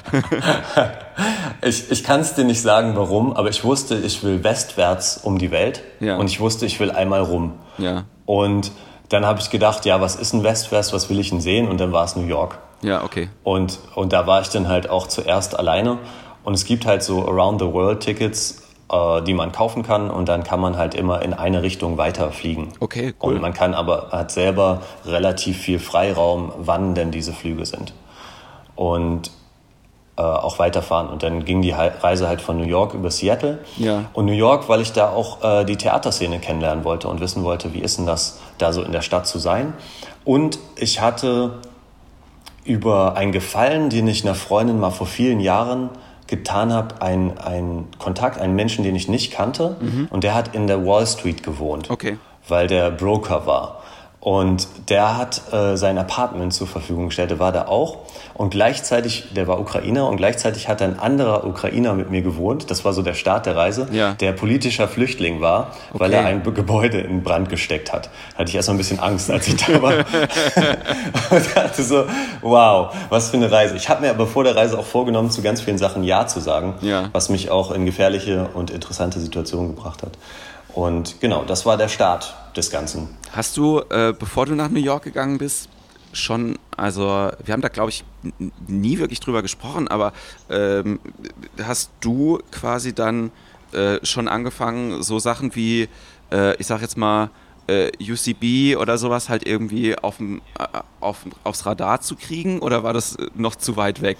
[LAUGHS] ich ich kann es dir nicht sagen, warum, aber ich wusste, ich will westwärts um die Welt ja. und ich wusste, ich will einmal rum. Ja. Und dann habe ich gedacht, ja, was ist ein westwärts, was will ich denn sehen? Und dann war es New York. Ja, okay. Und, und da war ich dann halt auch zuerst alleine. Und es gibt halt so Around the World Tickets, die man kaufen kann. Und dann kann man halt immer in eine Richtung weiterfliegen. Okay, cool. Und man kann aber, hat selber relativ viel Freiraum, wann denn diese Flüge sind. Und äh, auch weiterfahren. Und dann ging die Reise halt von New York über Seattle. Ja. Und New York, weil ich da auch äh, die Theaterszene kennenlernen wollte und wissen wollte, wie ist denn das, da so in der Stadt zu sein. Und ich hatte über einen Gefallen, den ich einer Freundin mal vor vielen Jahren getan habe, einen Kontakt, einen Menschen, den ich nicht kannte. Mhm. Und der hat in der Wall Street gewohnt, okay. weil der Broker war. Und der hat äh, sein Apartment zur Verfügung gestellt, der war da auch. Und gleichzeitig, der war Ukrainer und gleichzeitig hat ein anderer Ukrainer mit mir gewohnt. Das war so der Start der Reise, ja. der politischer Flüchtling war, okay. weil er ein Gebäude in Brand gesteckt hat. Da hatte ich erst mal ein bisschen Angst, als ich da war. [LAUGHS] [LAUGHS] und dachte so, wow, was für eine Reise. Ich habe mir aber vor der Reise auch vorgenommen, zu ganz vielen Sachen Ja zu sagen, ja. was mich auch in gefährliche und interessante Situationen gebracht hat. Und genau, das war der Start des Ganzen. Hast du, äh, bevor du nach New York gegangen bist, schon, also wir haben da, glaube ich, nie wirklich drüber gesprochen, aber ähm, hast du quasi dann äh, schon angefangen, so Sachen wie, äh, ich sag jetzt mal, äh, UCB oder sowas halt irgendwie auf, äh, auf, aufs Radar zu kriegen oder war das noch zu weit weg?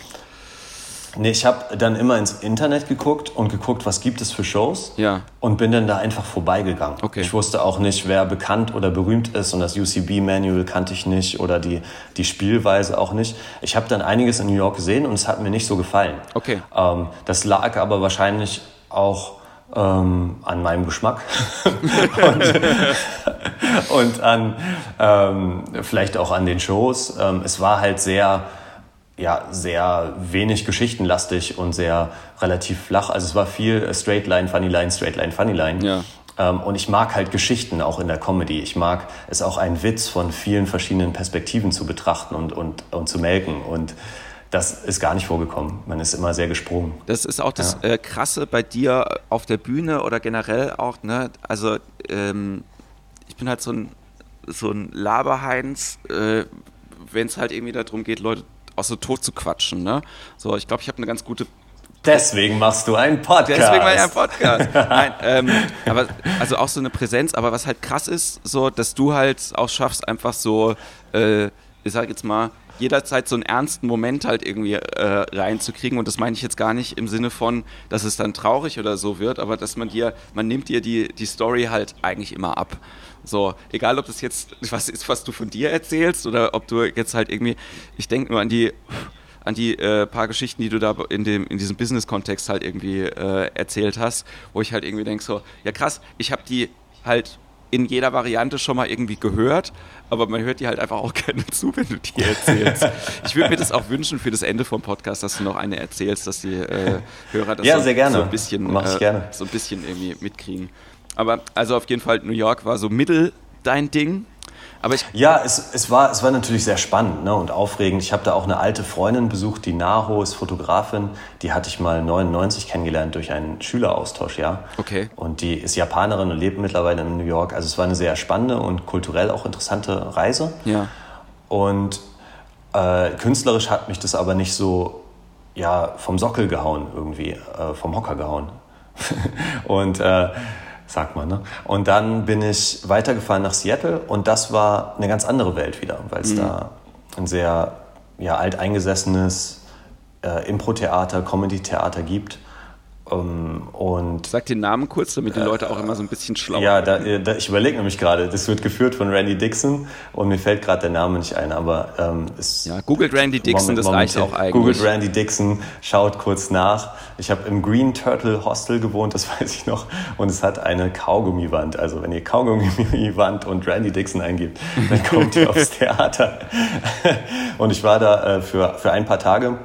Nee, ich habe dann immer ins Internet geguckt und geguckt, was gibt es für Shows. Ja. Und bin dann da einfach vorbeigegangen. Okay. Ich wusste auch nicht, wer bekannt oder berühmt ist und das UCB-Manual kannte ich nicht oder die, die Spielweise auch nicht. Ich habe dann einiges in New York gesehen und es hat mir nicht so gefallen. Okay. Ähm, das lag aber wahrscheinlich auch ähm, an meinem Geschmack [LAUGHS] und, und, an ähm, vielleicht auch an den Shows. Ähm, es war halt sehr ja, sehr wenig geschichtenlastig und sehr relativ flach. Also es war viel Straight Line, Funny Line, Straight Line, Funny Line. Ja. Ähm, und ich mag halt Geschichten auch in der Comedy. Ich mag es auch einen Witz von vielen verschiedenen Perspektiven zu betrachten und, und, und zu melken. Und das ist gar nicht vorgekommen. Man ist immer sehr gesprungen. Das ist auch das ja. äh, Krasse bei dir auf der Bühne oder generell auch. Ne? Also ähm, ich bin halt so ein, so ein Laberheinz, äh, wenn es halt irgendwie darum geht, Leute auch so tot zu quatschen. Ne? So, ich glaube, ich habe eine ganz gute Deswegen machst du einen Podcast. Deswegen mache ich einen Podcast. Nein, ähm, aber also auch so eine Präsenz. Aber was halt krass ist, so, dass du halt auch schaffst, einfach so, äh, ich sag jetzt mal, jederzeit so einen ernsten Moment halt irgendwie äh, reinzukriegen. Und das meine ich jetzt gar nicht im Sinne von, dass es dann traurig oder so wird, aber dass man dir, man nimmt dir die, die Story halt eigentlich immer ab. So, egal ob das jetzt was ist, was du von dir erzählst oder ob du jetzt halt irgendwie, ich denke nur an die an die äh, paar Geschichten, die du da in, dem, in diesem Business-Kontext halt irgendwie äh, erzählt hast, wo ich halt irgendwie denke so, ja krass, ich habe die halt in jeder Variante schon mal irgendwie gehört, aber man hört die halt einfach auch [LAUGHS] gerne zu, wenn du die erzählst. ich würde mir das auch wünschen für das Ende vom Podcast, dass du noch eine erzählst, dass die äh, Hörer das ja, so, sehr gerne. so ein bisschen, gerne. so ein bisschen irgendwie mitkriegen. Aber also auf jeden Fall, New York war so mittel dein Ding. Aber ich ja, es, es, war, es war natürlich sehr spannend ne, und aufregend. Ich habe da auch eine alte Freundin besucht, die Naho ist Fotografin. Die hatte ich mal 99 kennengelernt durch einen Schüleraustausch, ja. Okay. Und die ist Japanerin und lebt mittlerweile in New York. Also es war eine sehr spannende und kulturell auch interessante Reise. Ja. Und äh, künstlerisch hat mich das aber nicht so ja, vom Sockel gehauen irgendwie, äh, vom Hocker gehauen. [LAUGHS] und äh, sagt man. Ne? Und dann bin ich weitergefahren nach Seattle und das war eine ganz andere Welt wieder, weil es mhm. da ein sehr ja, alteingesessenes äh, Impro-Theater, Comedy-Theater gibt, Um, und Sag den Namen kurz, damit die Leute auch immer so ein bisschen schlauer Ja, da, da, ich überlege nämlich gerade, das wird geführt von Randy Dixon und mir fällt gerade der Name nicht ein, aber ähm, es Ja, googelt Randy Dixon, das reicht auch eigentlich. Googelt Randy Dixon, schaut kurz nach. Ich habe im Green Turtle Hostel gewohnt, das [LAUGHS] weiß ich noch, und es hat eine Kaugummiwand. Also wenn ihr Kaugummiwand und Randy Dixon eingibt, dann kommt ihr [LAUGHS] aufs Theater. und ich war da äh, für, für ein paar Tage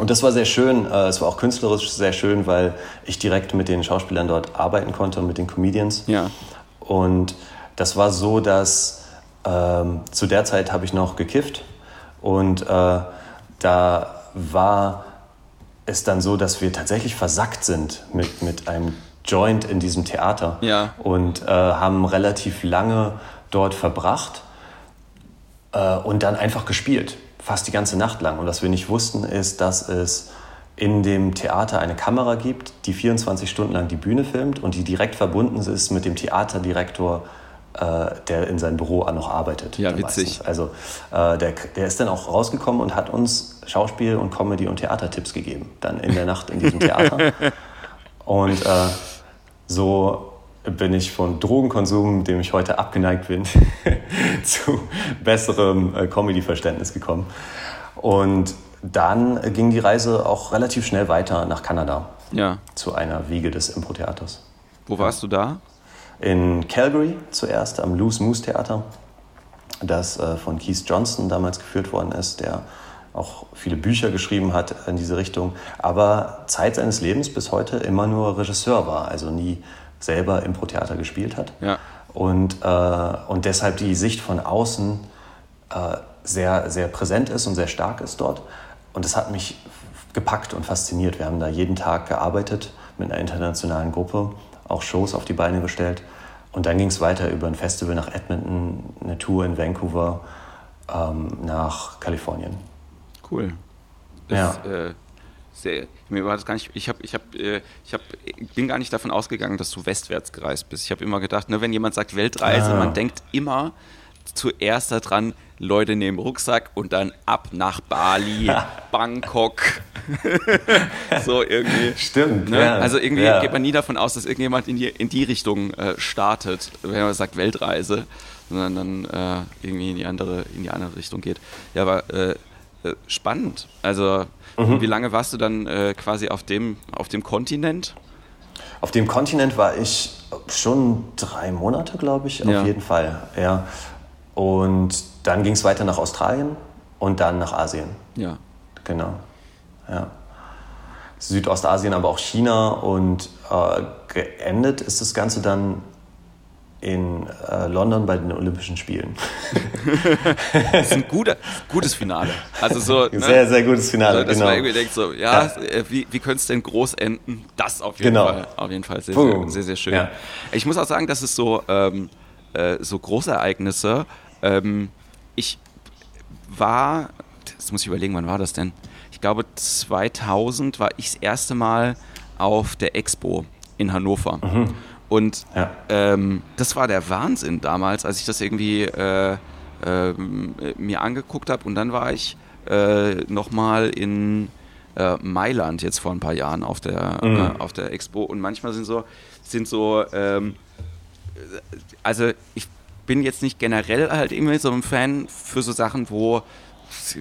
und das war sehr schön. Äh, es war auch künstlerisch sehr schön, weil ich direkt mit den Schauspielern dort arbeiten konnte und mit den Comedians. Ja. Und das war so, dass ähm, zu der Zeit habe ich noch gekifft und äh, da war es dann so, dass wir tatsächlich versackt sind mit, mit einem Joint in diesem Theater ja. und äh, haben relativ lange dort verbracht äh, und dann einfach gespielt fast die ganze Nacht lang. Und was wir nicht wussten, ist, dass es in dem Theater eine Kamera gibt, die 24 Stunden lang die Bühne filmt und die direkt verbunden ist mit dem Theaterdirektor, äh, der in seinem Büro auch noch arbeitet. Ja, witzig. Meistens. Also äh, der, der ist dann auch rausgekommen und hat uns Schauspiel und Comedy und Theatertipps gegeben, dann in der Nacht in diesem Theater. [LAUGHS] und äh, so bin ich von Drogenkonsum, dem ich heute abgeneigt bin, [LAUGHS] zu besserem äh, Comedy-Verständnis gekommen. Und dann ging die Reise auch relativ schnell weiter nach Kanada. Ja. Zu einer Wiege des Impro-Theaters. Wo warst du da? In Calgary zuerst, am Loose Moose Theater, das äh, von Keith Johnson damals geführt worden ist, der auch viele Bücher geschrieben hat in diese Richtung, aber Zeit seines Lebens bis heute immer nur Regisseur war, also nie selber Impro-Theater gespielt hat. Ja. Und, äh, und deshalb die Sicht von außen äh, sehr, sehr präsent ist und sehr stark ist dort. Und das hat mich gepackt und fasziniert. Wir haben da jeden Tag gearbeitet mit einer internationalen Gruppe, auch Shows auf die Beine gestellt. Und dann ging es weiter über ein Festival nach Edmonton, eine Tour in Vancouver, ähm, nach Kalifornien. Cool. Das, ja. Äh, sehr, mir war das gar nicht, ich, hab, ich, hab, äh, ich hab, bin gar nicht davon ausgegangen, dass du westwärts gereist bist. Ich habe immer gedacht, ne, wenn jemand sagt Weltreise, ah. man denkt immer zuerst daran, Leute nehmen Rucksack und dann ab nach Bali, [LAUGHS] Bangkok. [LAUGHS] so irgendwie. Stimmt. Ne? Ja, also irgendwie ja. geht man nie davon aus, dass irgendjemand in die, in die Richtung äh, startet, wenn man sagt Weltreise, sondern dann äh, irgendwie in die andere, in die andere Richtung geht. Ja, aber äh, äh spannend. Also Mhm. Wie lange warst du dann äh, quasi auf dem, auf dem Kontinent? Auf dem Kontinent war ich schon drei Monate, glaube ich, auf ja. jeden Fall. Ja. Und dann ging es weiter nach Australien und dann nach Asien. Ja. Genau. Ja. Südostasien, aber auch China und äh, geendet ist das Ganze dann in äh, London bei den Olympischen Spielen. das [LAUGHS] ist ein guter, gutes Finale. Also so, ne? Sehr, sehr gutes Finale, also, dass genau. man irgendwie denkt so, ja, ja. Äh, wie, wie könnte es denn groß enden? Das auf jeden genau. Fall. Auf jeden Fall sehr, sehr, sehr, sehr, schön. Ja. Ich muss auch sagen, dass es so, ähm, äh, so Großereignisse, ähm, ich war, das muss ich überlegen, wann war das denn? Ich glaube 2000 war ich das erste Mal auf der Expo in Hannover. Mhm. Und ja. ähm, das war der Wahnsinn damals, als ich das irgendwie äh, äh, mir angeguckt habe. Und dann war ich äh, nochmal in äh, Mailand jetzt vor ein paar Jahren auf der, mhm. Äh, auf der Expo. Und manchmal sind so, sind so ähm, also ich bin jetzt nicht generell halt irgendwie so ein Fan für so Sachen, wo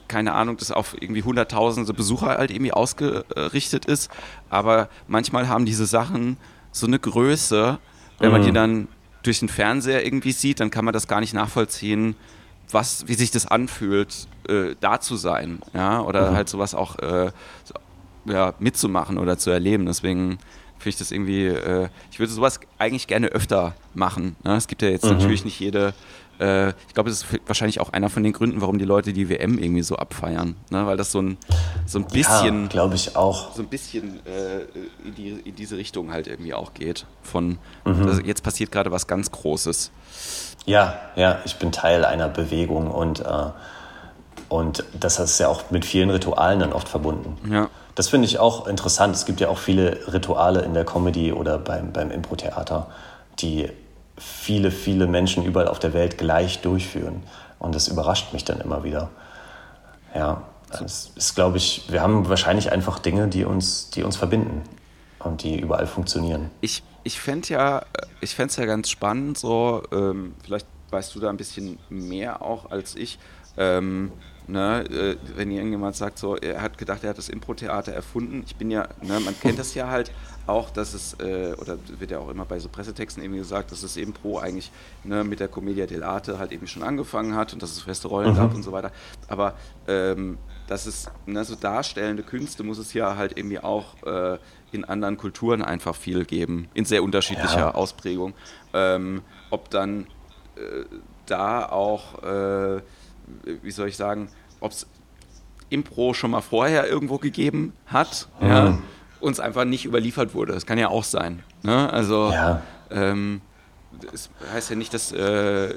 keine Ahnung, das auf irgendwie hunderttausende Besucher halt irgendwie ausgerichtet ist. Aber manchmal haben diese Sachen so eine Größe, wenn man die mhm. dann durch den Fernseher irgendwie sieht, dann kann man das gar nicht nachvollziehen, was, wie sich das anfühlt, äh, da zu sein, ja, oder mhm. halt sowas auch äh, ja, mitzumachen oder zu erleben. Deswegen finde ich das irgendwie, äh, ich würde sowas eigentlich gerne öfter machen. Ne? Es gibt ja jetzt mhm. natürlich nicht jede äh, ich glaube, das ist wahrscheinlich auch einer von den Gründen, warum die Leute die WM irgendwie so abfeiern. Ne? Weil das so ein, so ein bisschen. Ja, glaube ich auch. So ein bisschen äh, in, die, in diese Richtung halt irgendwie auch geht. Von mhm. also jetzt passiert gerade was ganz Großes. Ja, ja, ich bin Teil einer Bewegung und, äh, und das ist ja auch mit vielen Ritualen dann oft verbunden. Ja. Das finde ich auch interessant. Es gibt ja auch viele Rituale in der Comedy oder beim, beim Impro-Theater, die viele, viele Menschen überall auf der Welt gleich durchführen. Und das überrascht mich dann immer wieder. Ja, es ist, glaube ich, wir haben wahrscheinlich einfach Dinge, die uns, die uns verbinden. und die überall funktionieren. Ich, ich fände ja, ich fände es ja ganz spannend, so, ähm, vielleicht weißt du da ein bisschen mehr auch als ich. Ähm, Ne, äh, wenn irgendjemand sagt, so, er hat gedacht, er hat das Impro-Theater erfunden. Ich bin ja, ne, man kennt das ja halt auch, dass es, äh, oder wird ja auch immer bei so Pressetexten eben gesagt, dass das Impro eigentlich ne, mit der Commedia dell'arte halt eben schon angefangen hat und dass es feste Rollen mhm. gab und so weiter. Aber ähm, dass es ne, so darstellende Künste muss es ja halt irgendwie auch äh, in anderen Kulturen einfach viel geben, in sehr unterschiedlicher ja. Ausprägung. Ähm, ob dann äh, da auch, äh, wie soll ich sagen, ob es Impro schon mal vorher irgendwo gegeben hat, mhm. ja, uns einfach nicht überliefert wurde. Das kann ja auch sein. Ne? Also, ja. ähm, das heißt ja nicht, dass, äh,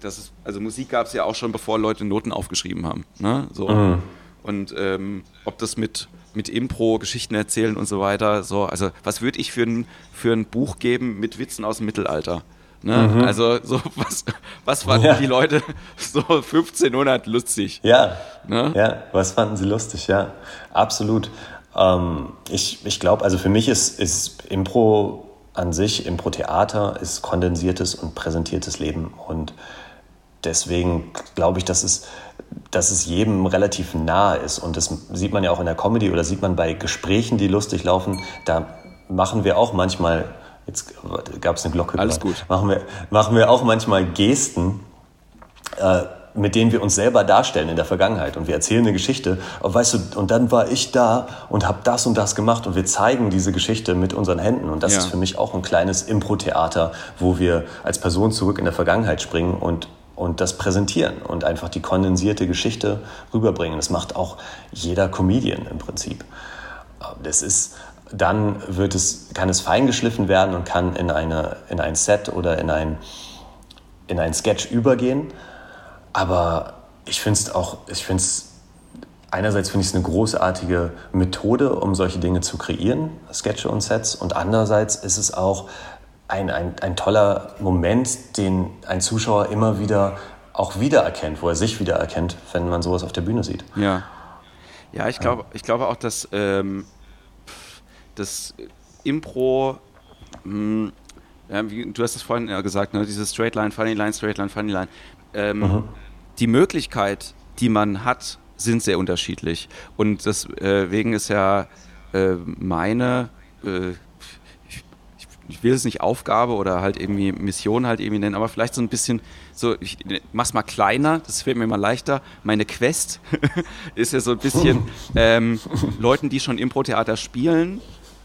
dass es, also Musik gab es ja auch schon, bevor Leute Noten aufgeschrieben haben. Ne? So. Mhm. Und ähm, ob das mit, mit Impro, Geschichten erzählen und so weiter, so, also was würde ich für ein, für ein Buch geben mit Witzen aus dem Mittelalter? Ne? Mhm. Also so was, was fanden ja. die Leute so 1500 lustig? Ja, ne? ja, was fanden sie lustig? Ja, absolut. Ähm, ich ich glaube, also für mich ist, ist Impro an sich, Impro-Theater ist kondensiertes und präsentiertes Leben und deswegen glaube ich, dass es, dass es jedem relativ nahe ist und das sieht man ja auch in der Comedy oder sieht man bei Gesprächen, die lustig laufen, da machen wir auch manchmal Jetzt gab es eine Glocke. Alles gut. Machen wir, machen wir auch manchmal Gesten, äh, mit denen wir uns selber darstellen in der Vergangenheit. Und wir erzählen eine Geschichte. Und weißt du, und dann war ich da und habe das und das gemacht. Und wir zeigen diese Geschichte mit unseren Händen. Und das ja. ist für mich auch ein kleines Impro-Theater, wo wir als Person zurück in der Vergangenheit springen und und das präsentieren und einfach die kondensierte Geschichte rüberbringen. Das macht auch jeder Comedian im Prinzip. Das ist dann wird es, kann es feingeschliffen werden und kann in, eine, in ein Set oder in ein, in ein Sketch übergehen. Aber ich finde es auch, ich finde es, einerseits finde ich es eine großartige Methode, um solche Dinge zu kreieren, Sketche und Sets. Und andererseits ist es auch ein, ein, ein toller Moment, den ein Zuschauer immer wieder auch wiedererkennt, wo er sich wiedererkennt, wenn man sowas auf der Bühne sieht. Ja. Ja, ich glaube, ich glaube auch, dass ähm, das Impro, mh, hm, ja, wie, du hast es vorhin ja gesagt, ne, dieses Straight Line, Funny Line, Straight Line, Funny Line. Ähm, mhm. Die Möglichkeit, die man hat, sind sehr unterschiedlich. Und deswegen ist ja äh, meine, äh, ich, ich, will es nicht Aufgabe oder halt irgendwie Mission halt irgendwie nennen, aber vielleicht so ein bisschen so, ich mach's mal kleiner, das fällt mir mal leichter. Meine Quest [LAUGHS] ist ja so ein bisschen [LAUGHS] ähm, Leuten, die schon Impro-Theater spielen,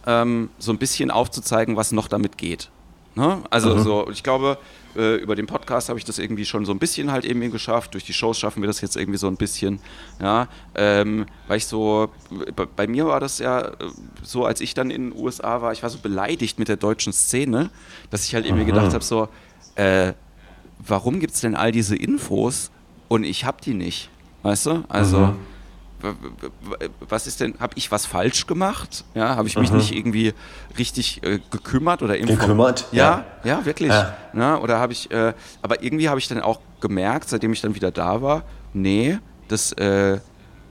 ähm, so ein bisschen aufzuzeigen, was noch damit geht. Ne? Also mhm. so, ich glaube, äh, über den Podcast habe ich das irgendwie schon so ein bisschen halt irgendwie geschafft. Durch die Shows schaffen wir das jetzt irgendwie so ein bisschen. Ja, ähm, weil ich so, bei, mir war das ja äh, so, als ich dann in den USA war, ich war so beleidigt mit der deutschen Szene, dass ich halt irgendwie mhm. gedacht habe, so, äh, warum gibt es denn all diese Infos und ich habe die nicht? Weißt du? Also. Mhm was ist denn, habe ich was falsch gemacht? Ja, habe ich mich mhm. nicht irgendwie richtig äh, gekümmert oder Gekümmert? Ja, ja, ja wirklich. Ja. Ja, oder habe ich, äh, aber irgendwie habe ich dann auch gemerkt, seitdem ich dann wieder da war, nee, das äh,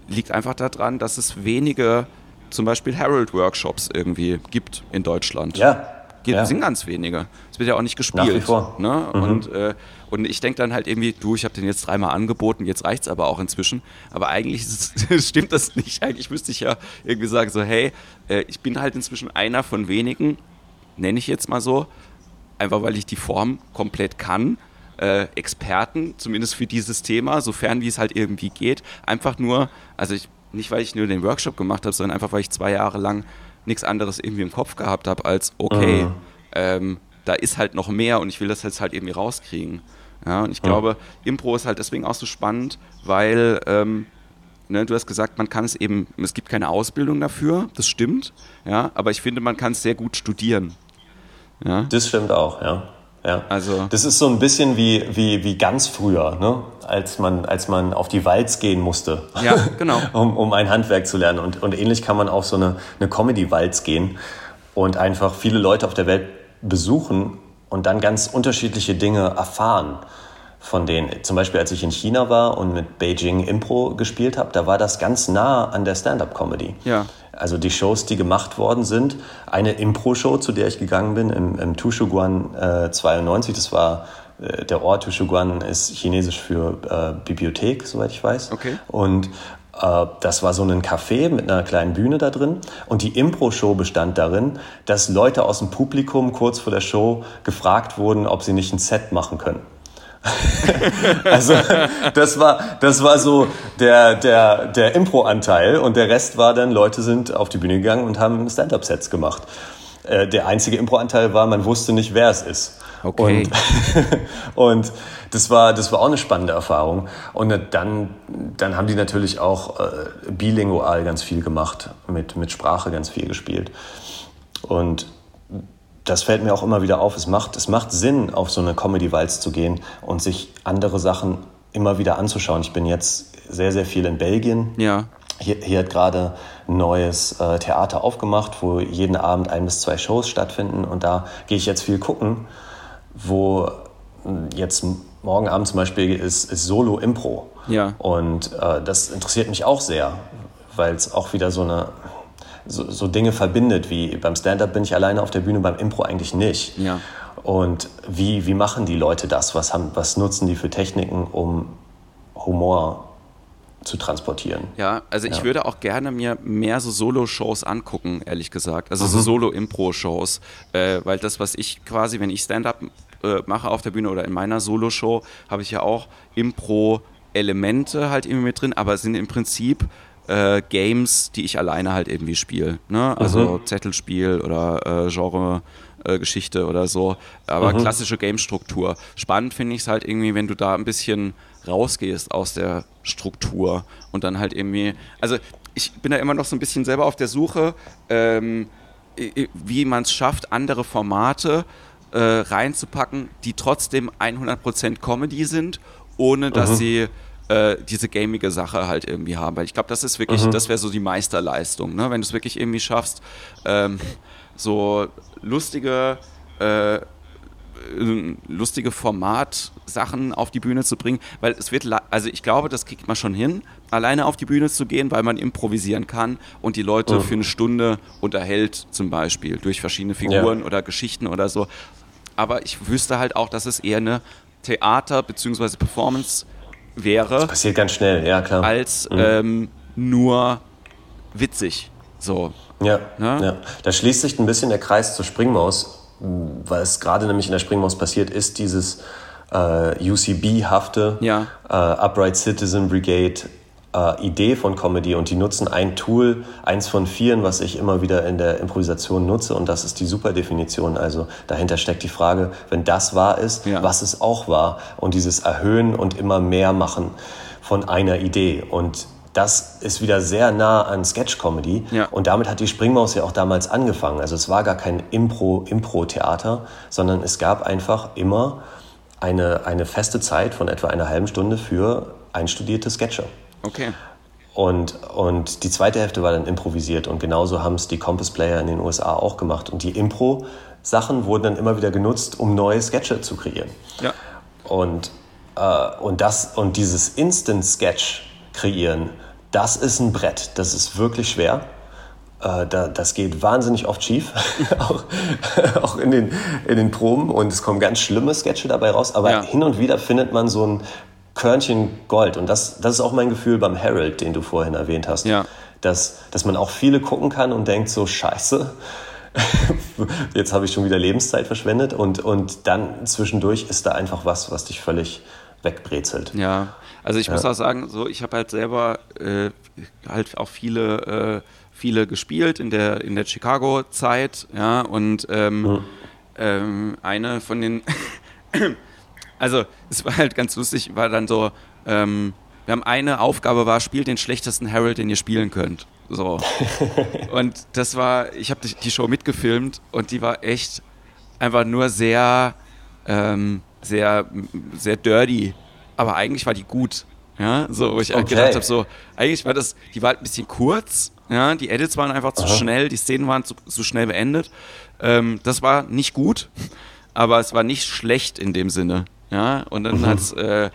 liegt einfach daran, dass es wenige, zum Beispiel Herald-Workshops irgendwie gibt in Deutschland. Ja. Geht, ja. sind ganz wenige. Es wird ja auch nicht gespielt. Ne? Mhm. Und, äh, und ich denke dann halt irgendwie, du, ich habe den jetzt dreimal angeboten, jetzt reicht es aber auch inzwischen. Aber eigentlich es, [LAUGHS] stimmt das nicht. Eigentlich müsste ich ja irgendwie sagen, so, hey, äh, ich bin halt inzwischen einer von wenigen, nenne ich jetzt mal so, einfach weil ich die Form komplett kann. Äh, Experten, zumindest für dieses Thema, sofern wie es halt irgendwie geht. Einfach nur, also ich, nicht weil ich nur den Workshop gemacht habe, sondern einfach weil ich zwei Jahre lang nichts anderes irgendwie im Kopf gehabt habe, als okay, mhm. ähm, da ist halt noch mehr und ich will das jetzt halt irgendwie rauskriegen. Ja, und ich mhm. glaube, Impro ist halt deswegen auch so spannend, weil ähm, ne, du hast gesagt, man kann es eben, es gibt keine Ausbildung dafür, das stimmt, ja, aber ich finde, man kann es sehr gut studieren. Ja? Das stimmt auch, ja. Ja. Also das ist so ein bisschen wie, wie, wie ganz früher, ne? als, man, als man auf die Walz gehen musste, ja, genau. [LAUGHS] um, um ein Handwerk zu lernen. Und, und ähnlich kann man auf so eine, eine Comedy-Walz gehen und einfach viele Leute auf der Welt besuchen und dann ganz unterschiedliche Dinge erfahren von denen. Zum Beispiel, als ich in China war und mit Beijing Impro gespielt habe, da war das ganz nah an der Stand-up-Comedy. Ja. Also die Shows, die gemacht worden sind, eine Impro-Show, zu der ich guan bin, im, im Tushuguan äh, 92, das war äh, der Ort Tushuguan ist chinesisch für äh, Bibliothek, soweit ich weiß. Okay. Und äh, das war so ein Café mit einer kleinen Bühne da drin. Und die Impro-Show bestand darin, dass Leute aus dem Publikum kurz vor der Show gefragt wurden, ob sie nicht ein Set machen können. [LAUGHS] also das war, das war so der, der, der Impro-Anteil und der Rest war dann, Leute sind auf die Bühne gegangen und haben Stand-up-Sets gemacht. Äh, der einzige Impro-Anteil war, man wusste nicht, wer es ist. Okay. Und, [LAUGHS] und das, war, das war auch eine spannende Erfahrung. Und dann, dann haben die natürlich auch äh, bilingual ganz viel gemacht, mit, mit Sprache ganz viel gespielt. Und das fällt mir auch immer wieder auf. Es macht, es macht Sinn, auf so eine Comedy-Walz zu gehen und sich andere Sachen immer wieder anzuschauen. Ich bin jetzt sehr, sehr viel in Belgien. Ja. Hier, hier hat gerade ein neues äh, Theater aufgemacht, wo jeden Abend ein bis zwei Shows stattfinden. Und da gehe ich jetzt viel gucken, wo hm, jetzt morgen Abend zum Beispiel ist, ist Solo-Impro. Ja. Und äh, das interessiert mich auch sehr, weil es auch wieder so eine so, so Dinge verbindet, wie beim Stand-up bin ich alleine auf der Bühne, beim Impro eigentlich nicht. Ja. Und wie, wie machen die Leute das? Was, haben, was nutzen die für Techniken, um Humor zu transportieren? Ja, also ich Ja. würde auch gerne mir mehr so Solo-Shows angucken, ehrlich gesagt. Also Mhm. so Solo-Impro-Shows. Äh, weil das, was ich quasi, wenn ich Stand-up äh, mache auf der Bühne oder in meiner Solo-Show, habe ich ja auch Impro-Elemente halt irgendwie mit drin, aber sind im Prinzip äh, Games, die ich alleine halt irgendwie spiele. Ne? Also Zettelspiel oder äh, Genre. äh, Geschichte oder so, aber klassische Game-Struktur. Spannend finde ich es halt irgendwie, wenn du da ein bisschen rausgehst aus der Struktur und dann halt irgendwie, also ich bin da immer noch so ein bisschen selber auf der Suche, ähm, wie man es schafft, andere Formate äh, reinzupacken, die trotzdem 100% Comedy sind, ohne dass sie äh, diese gamige Sache halt irgendwie haben. Weil ich glaube, das ist wirklich, das wäre so die Meisterleistung, ne? wenn du es wirklich irgendwie schaffst, ähm, so lustige äh, lustige Formatsachen auf die Bühne zu bringen, weil es wird, also ich glaube, das kriegt man schon hin, alleine auf die Bühne zu gehen, weil man improvisieren kann und die Leute für eine Stunde unterhält, zum Beispiel durch verschiedene Figuren oder Geschichten oder so. Aber ich wüsste halt auch, dass es eher eine Theater- bzw. Performance wäre, Passiert ganz schnell, ja klar. als ähm, nur witzig. So. Ja, Ne? ja. Da schließt sich ein bisschen der Kreis zur Springmaus, es gerade nämlich in der Springmaus passiert ist, dieses äh, UCB-hafte Ja. äh, Upright Citizen Brigade äh, Idee von Comedy und die nutzen ein Tool, eins von vieren, was ich immer wieder in der Improvisation nutze und das ist die Superdefinition. Also dahinter steckt die Frage, wenn das wahr ist, Ja. was ist auch wahr und dieses Erhöhen und immer mehr machen von einer Idee und das ist wieder sehr nah an Sketch-Comedy. Ja. Und damit hat die Springmaus ja auch damals angefangen. Also es war gar kein Impro, Impro-Theater, sondern es gab einfach immer eine, eine feste Zeit von etwa einer halben Stunde für einstudierte Sketche. Okay. Und, und die zweite Hälfte war dann improvisiert. Und genauso haben es die Compass Player in den USA auch gemacht. Und die Impro-Sachen wurden dann immer wieder genutzt, um neue Sketche zu kreieren. Ja. Und, äh, und, das, und dieses Instant-Sketch kreieren, das ist ein Brett. Das ist wirklich schwer. Äh, da, das geht wahnsinnig oft schief, [LAUGHS] auch, [LAUGHS] auch in, den, in den Proben. Und es kommen ganz schlimme Sketche dabei raus. Aber Ja. hin und wieder findet man so ein Körnchen Gold. Und das, das ist auch mein Gefühl beim Harold, den du vorhin erwähnt hast. Ja. Dass, dass man auch viele gucken kann und denkt so, scheiße, [LAUGHS] jetzt habe ich schon wieder Lebenszeit verschwendet. Und, und dann zwischendurch ist da einfach was, was dich völlig wegbrezelt. Ja, also ich muss auch sagen, so ich habe halt selber äh, halt auch viele, äh, viele gespielt in der in der Chicago-Zeit, ja und ähm, ähm, eine von den, [LAUGHS] also es war halt ganz lustig, war dann so, ähm, wir haben eine Aufgabe war, spielt den schlechtesten Harold, den ihr spielen könnt. So. [LAUGHS] und das war, ich habe die, Show mitgefilmt und die war echt einfach nur sehr, ähm, sehr, sehr dirty. Aber eigentlich war die gut. Ja, so, wo ich halt Okay. gedacht habe, so, eigentlich war das, die war halt ein bisschen kurz, ja, die Edits waren einfach zu schnell, die Szenen waren zu, zu schnell beendet. Ähm, das war nicht gut, aber es war nicht schlecht in dem Sinne. Ja, und dann mhm. hat es äh,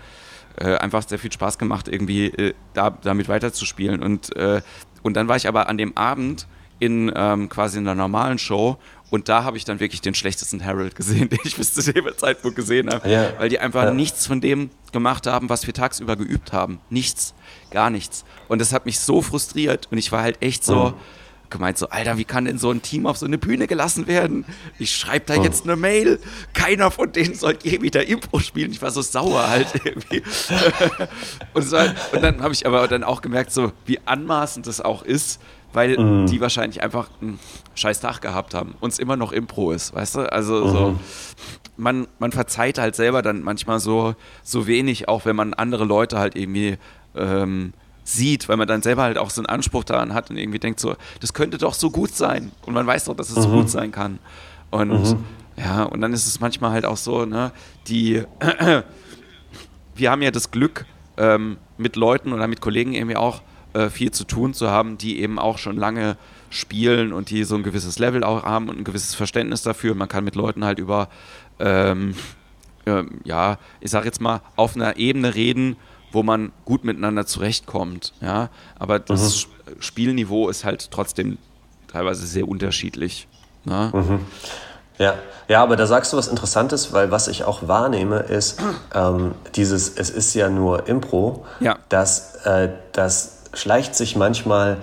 äh, einfach sehr viel Spaß gemacht, irgendwie äh, da, damit weiterzuspielen. Und, äh, und dann war ich aber an dem Abend in ähm, quasi in einer normalen Show und da habe ich dann wirklich den schlechtesten Harold gesehen, [LAUGHS] den ich bis zu dem Zeitpunkt gesehen habe. Ja. Weil die einfach ja. nichts von dem gemacht haben, was wir tagsüber geübt haben. Nichts, gar nichts. Und das hat mich so frustriert und ich war halt echt so. Mhm gemeint so, Alter, wie kann denn so ein Team auf so eine Bühne gelassen werden? Ich schreibe da oh. jetzt eine Mail. Keiner von denen soll je wieder Impro spielen. Ich war so sauer halt [LAUGHS] irgendwie. und, so, und, dann habe ich aber dann auch gemerkt, so wie anmaßend das auch ist, weil mm. die wahrscheinlich einfach einen scheiß Tag gehabt haben und es immer noch Impro ist, weißt du? Also mhm. so, man, man verzeiht halt selber dann manchmal so, so wenig, auch wenn man andere Leute halt irgendwie ähm, sieht, weil man dann selber halt auch so einen Anspruch daran hat und irgendwie denkt so, das könnte doch so gut sein und man weiß doch, dass es mhm. so gut sein kann. Und mhm. ja, und dann ist es manchmal halt auch so, ne, die, [CLEARS THROAT] wir haben ja das Glück, ähm, mit Leuten oder mit Kollegen irgendwie auch äh, viel zu tun zu haben, die eben auch schon lange spielen und die so ein gewisses Level auch haben und ein gewisses Verständnis dafür. Man kann mit Leuten halt über, ähm, äh, ja, ich sag jetzt mal, auf einer Ebene reden, wo man gut miteinander zurechtkommt. Ja, aber das mhm. Spielniveau ist halt trotzdem teilweise sehr unterschiedlich. Ne? Mhm. Ja. ja, aber da sagst du was Interessantes, weil was ich auch wahrnehme, ist [CLEARS THROAT] ähm, dieses, es ist ja nur Impro, ja. dass äh, das schleicht sich manchmal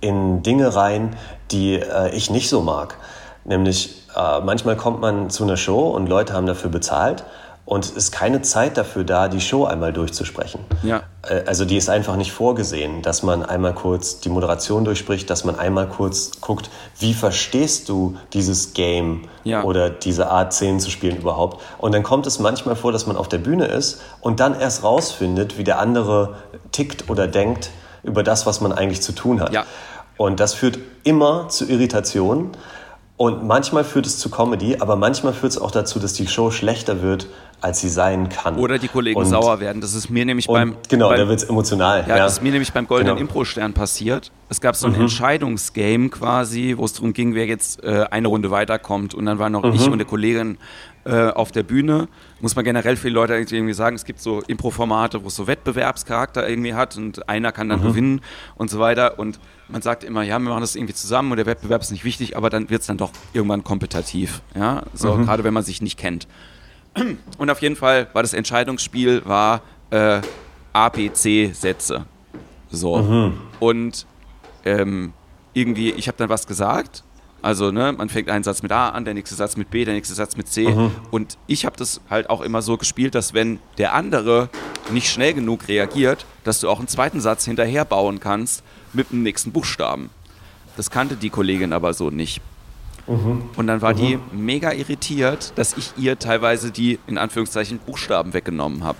in Dinge rein, die äh, ich nicht so mag. Nämlich äh, manchmal kommt man zu einer Show und Leute haben dafür bezahlt und es ist keine Zeit dafür da, die Show einmal durchzusprechen. Ja. Äh, also die ist einfach nicht vorgesehen, dass man einmal kurz die Moderation durchspricht, dass man einmal kurz guckt, wie verstehst du dieses Game ja. oder diese Art Szenen zu spielen überhaupt. Und dann kommt es manchmal vor, dass man auf der Bühne ist und dann erst rausfindet, wie der andere tickt oder denkt über das, was man eigentlich zu tun hat. Ja. Und das führt immer zu Irritationen. Und manchmal führt es zu Comedy, aber manchmal führt es auch dazu, dass die Show schlechter wird, als sie sein kann. Oder die Kollegen und, sauer werden. Das ist mir nämlich beim. Genau, beim, da wird es emotional. Ja, ja, das ist mir nämlich beim Goldenen genau. Impro-Stern passiert. Es gab so ein mhm. Entscheidungsgame quasi, wo es darum ging, wer jetzt äh, eine Runde weiterkommt. Und dann waren noch mhm. ich und eine Kollegin äh, auf der Bühne. Muss man generell die Leute irgendwie sagen, es gibt so Impro-Formate, wo es so Wettbewerbscharakter irgendwie hat und einer kann dann mhm. gewinnen und so weiter. Und man sagt immer, ja, wir machen das irgendwie zusammen und der Wettbewerb ist nicht wichtig, aber dann wird es dann doch irgendwann kompetitiv. Ja, so mhm. gerade wenn man sich nicht kennt. Und auf jeden Fall war das Entscheidungsspiel war äh, ABC-Sätze. So. Mhm. Und ähm, irgendwie, ich habe dann was gesagt. Also, ne, man fängt einen Satz mit A an, der nächste Satz mit B, der nächste Satz mit C. Mhm. Und ich habe das halt auch immer so gespielt, dass wenn der andere nicht schnell genug reagiert, dass du auch einen zweiten Satz hinterher bauen kannst mit dem nächsten Buchstaben. Das kannte die Kollegin aber so nicht. Mhm. Und dann war mhm. die mega irritiert, dass ich ihr teilweise die in Anführungszeichen Buchstaben weggenommen habe.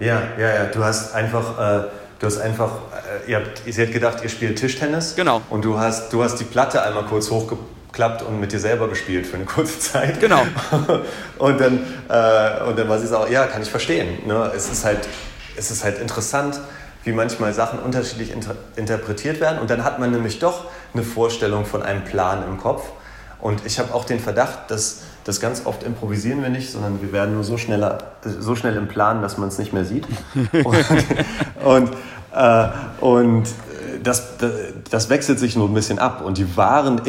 Ja, ja, ja. Du hast einfach, äh, du hast einfach, äh, ihr habt, sie hat gedacht, ihr spielt Tischtennis. Genau. Und du hast, du hast die Platte einmal kurz hochgeklappt und mit dir selber gespielt für eine kurze Zeit. Genau. [LAUGHS] und dann, äh, und dann war sie so, ja, kann ich verstehen. Ne? Es ist halt, es ist halt interessant wie manchmal Sachen unterschiedlich inter interpretiert werden. Und dann hat man nämlich doch eine Vorstellung von einem Plan im Kopf. Und ich habe auch den Verdacht, dass das ganz oft improvisieren wir nicht, sondern wir werden nur so, schneller, so schnell im Plan, dass man es nicht mehr sieht. [LAUGHS] und, und, äh, und das, das wechselt sich nur ein bisschen ab. Und die wahren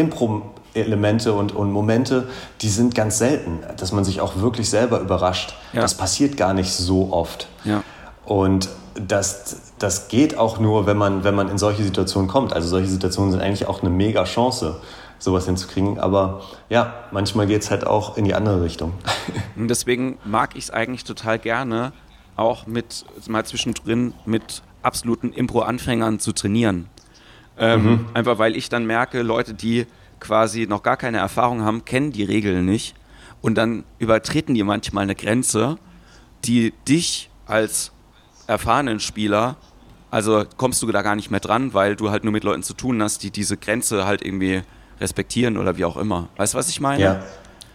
Impro-Elemente und, und Momente, die sind ganz selten, dass man sich auch wirklich selber überrascht. Ja. Das passiert gar nicht so oft. Ja. Und das, das geht auch nur, wenn man, wenn man in solche Situationen kommt. Also solche Situationen sind eigentlich auch eine mega Chance sowas hinzukriegen. Aber ja, manchmal geht es halt auch in die andere Richtung. [LAUGHS] Und deswegen mag ich es eigentlich total gerne, auch mit mal zwischendrin mit absoluten Impro-Anfängern zu trainieren. Ähm, mhm. Einfach weil ich dann merke, Leute, die quasi noch gar keine Erfahrung haben, kennen die Regeln nicht. Und dann übertreten die manchmal eine Grenze, die dich als erfahrenen Spieler, also kommst du da gar nicht mehr dran, weil du halt nur mit Leuten zu tun hast, die diese Grenze halt irgendwie respektieren oder wie auch immer. Weißt du, was ich meine? Ja.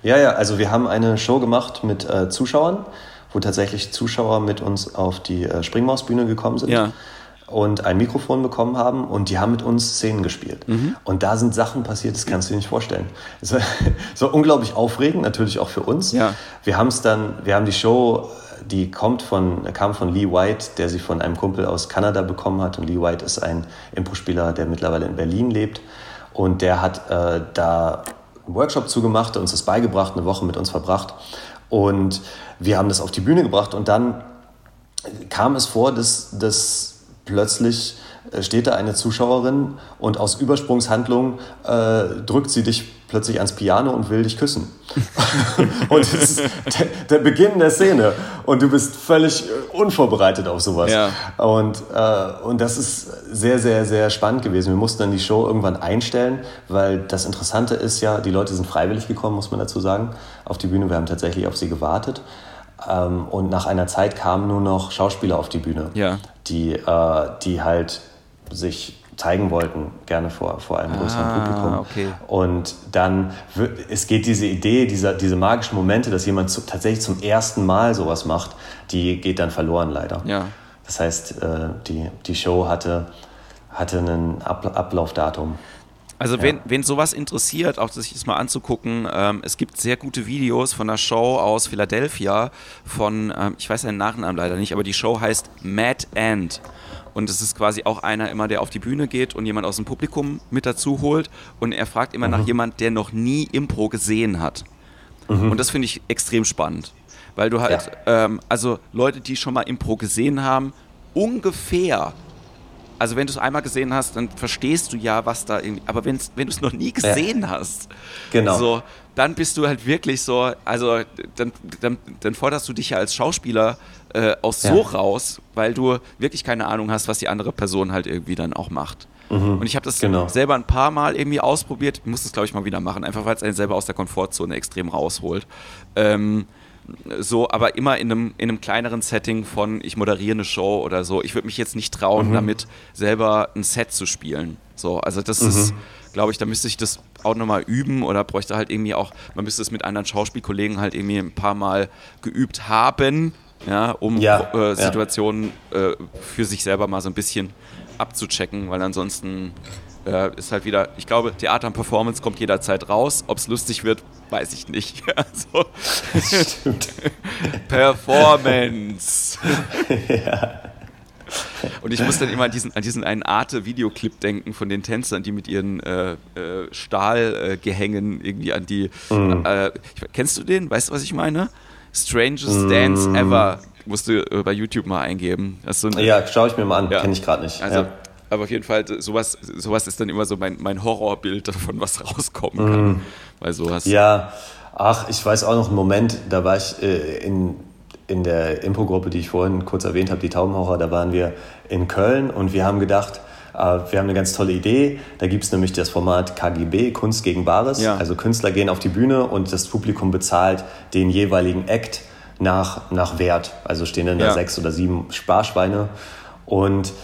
Ja, ja, also wir haben eine Show gemacht mit äh, Zuschauern, wo tatsächlich Zuschauer mit uns auf die äh, Springmausbühne gekommen sind. Ja. Und ein Mikrofon bekommen haben und die haben mit uns Szenen gespielt. Mhm. Und da sind Sachen passiert, das kannst du dir nicht vorstellen. Es war, [LAUGHS] es war unglaublich aufregend, natürlich auch für uns. Ja. Wir haben es dann, wir haben die Show die kommt von, kam von Lee White, der sie von einem Kumpel aus Kanada bekommen hat. Und Lee White ist ein Impro-Spieler, der mittlerweile in Berlin lebt. Und der hat äh, da einen Workshop zugemacht, uns das beigebracht, eine Woche mit uns verbracht. Und wir haben das auf die Bühne gebracht. Und dann kam es vor, dass, dass plötzlich äh, steht da eine Zuschauerin und aus Übersprungshandlung äh, drückt sie dich plötzlich ans Piano und will dich küssen. [LAUGHS] und das ist der, der, Beginn der Szene und du bist völlig äh, unvorbereitet auf sowas. Ja. Und, äh, und das ist sehr, sehr, sehr spannend gewesen. Wir mussten dann die Show irgendwann einstellen, weil das Interessante ist ja, die Leute sind freiwillig gekommen, muss man dazu sagen, auf die Bühne. Wir haben tatsächlich auf sie gewartet. Ähm, und nach einer Zeit kamen nur noch Schauspieler auf die Bühne, ja. Die, äh, die halt sich zeigen wollten, gerne vor, vor einem größeren ah, Publikum. Okay. Und dann, es geht diese Idee, dieser, diese magischen Momente, dass jemand zu, tatsächlich zum ersten Mal sowas macht, die geht dann verloren leider. Ja. Das heißt, äh, die, die Show hatte, hatte ein Ablaufdatum. Also ja. wen, wen sowas interessiert, auch sich das mal anzugucken, ähm, es gibt sehr gute Videos von einer Show aus Philadelphia von, ähm, ich weiß seinen Nachnamen leider nicht, aber die Show heißt Mad End. Und es ist quasi auch einer immer, der auf die Bühne geht und jemand aus dem Publikum mit dazu holt. Und er fragt immer mhm. nach jemand, der noch nie Impro gesehen hat. Mhm. Und das finde ich extrem spannend. Weil du halt, ja. ähm, also Leute, die schon mal Impro gesehen haben, ungefähr also wenn du es einmal gesehen hast, dann verstehst du ja, was da irgendwie, aber wenn du es noch nie gesehen ja. hast, genau. so, dann bist du halt wirklich so, also dann, dann, dann forderst du dich ja als Schauspieler äh, auch so ja. raus, weil du wirklich keine Ahnung hast, was die andere Person halt irgendwie dann auch macht. Mhm. Und ich habe das genau. selber ein paar Mal irgendwie ausprobiert, ich muss das glaube ich mal wieder machen, einfach weil es einen selber aus der Komfortzone extrem rausholt. Ähm, so, aber immer in einem, in einem kleineren Setting von, ich moderiere eine Show oder so. Ich würde mich jetzt nicht trauen, mhm. damit selber ein Set zu spielen. So, also das mhm. ist, glaube ich, da müsste ich das auch nochmal üben oder bräuchte halt irgendwie auch, man müsste es mit anderen Schauspielkollegen halt irgendwie ein paar Mal geübt haben, ja, um ja, äh, Situationen ja. äh, für sich selber mal so ein bisschen abzuchecken, weil ansonsten äh, ist halt wieder, ich glaube, Theater und Performance kommt jederzeit raus. Ob es lustig wird, weiß ich nicht. [LAUGHS] Also, Stimmt. [LAUGHS] Performance. [LAUGHS] ja. Und ich muss dann immer an diesen, an diesen einen Arte-Videoclip denken von den Tänzern, die mit ihren äh, äh, Stahlgehängen irgendwie an die. Mm. Äh, kennst du den? Weißt du, was ich meine? Strangest mm. Dance Ever. Musst du äh, bei YouTube mal eingeben. So ja, schaue ich mir mal an. Ja. Kenne ich gerade nicht. Also, ja. Aber auf jeden Fall, sowas, sowas ist dann immer so mein, mein Horrorbild davon, was rauskommen kann. Mm. Weil sowas. Ja, ach, ich weiß auch noch einen Moment, da war ich äh, in, in der Impro-Gruppe, die ich vorhin kurz erwähnt habe, die Taubenhorror, da waren wir in Köln und wir haben gedacht, äh, wir haben eine ganz tolle Idee. Da gibt es nämlich das Format KGB, Kunst gegen Bares. Ja. Also Künstler gehen auf die Bühne und das Publikum bezahlt den jeweiligen Act nach, nach Wert. Also stehen dann ja. da sechs oder sieben Sparschweine. Und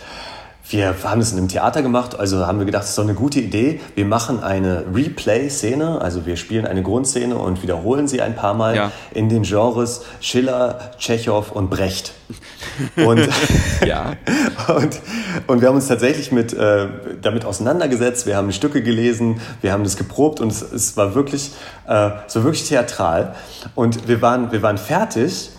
wir haben es in einem Theater gemacht, also haben wir gedacht, das ist doch eine gute Idee. Wir machen eine Replay-Szene, also wir spielen eine Grundszene und wiederholen sie ein paar Mal ja. in den Genres Schiller, Tschechow und Brecht. [LAUGHS] Und, ja. und, und wir haben uns tatsächlich mit, äh, damit auseinandergesetzt, wir haben Stücke gelesen, wir haben das geprobt und es, es war wirklich, äh, so wirklich theatral. Und wir waren, wir waren fertig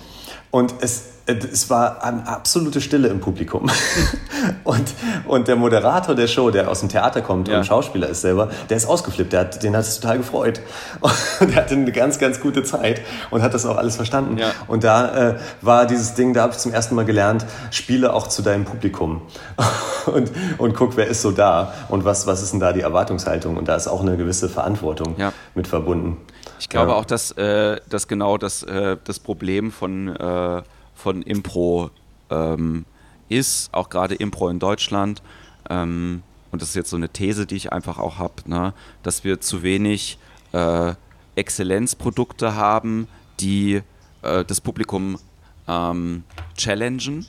und es es war eine absolute Stille im Publikum. [LAUGHS] und, und der Moderator der Show, der aus dem Theater kommt ja. und Schauspieler ist selber, der ist ausgeflippt. Der hat, den hat es total gefreut. [LAUGHS] Und der hatte eine ganz, ganz gute Zeit und hat das auch alles verstanden. Ja. Und da äh, war dieses Ding, da habe ich zum ersten Mal gelernt, spiele auch zu deinem Publikum. [LAUGHS] und, und guck, wer ist so da und was, was ist denn da die Erwartungshaltung. Und da ist auch eine gewisse Verantwortung ja. mit verbunden. Ich glaube auch, dass, äh, dass genau das, äh, das Problem von äh, von Impro ähm, ist, auch gerade Impro in Deutschland. Ähm, und das ist jetzt so eine These, die ich einfach auch habe, ne, dass wir zu wenig äh, Exzellenzprodukte haben, die äh, das Publikum ähm, challengen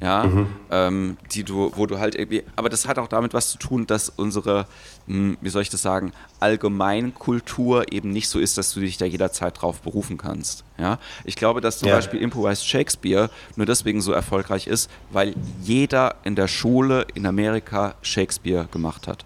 ja, mhm. ähm, die du, wo du halt irgendwie, aber das hat auch damit was zu tun, dass unsere, mh, hm, wie soll ich das sagen, Allgemeinkultur eben nicht so ist, dass du dich da jederzeit drauf berufen kannst. Ja, ich glaube, dass zum ja. Beispiel Improvised Shakespeare nur deswegen so erfolgreich ist, weil jeder in der Schule in Amerika Shakespeare gemacht hat.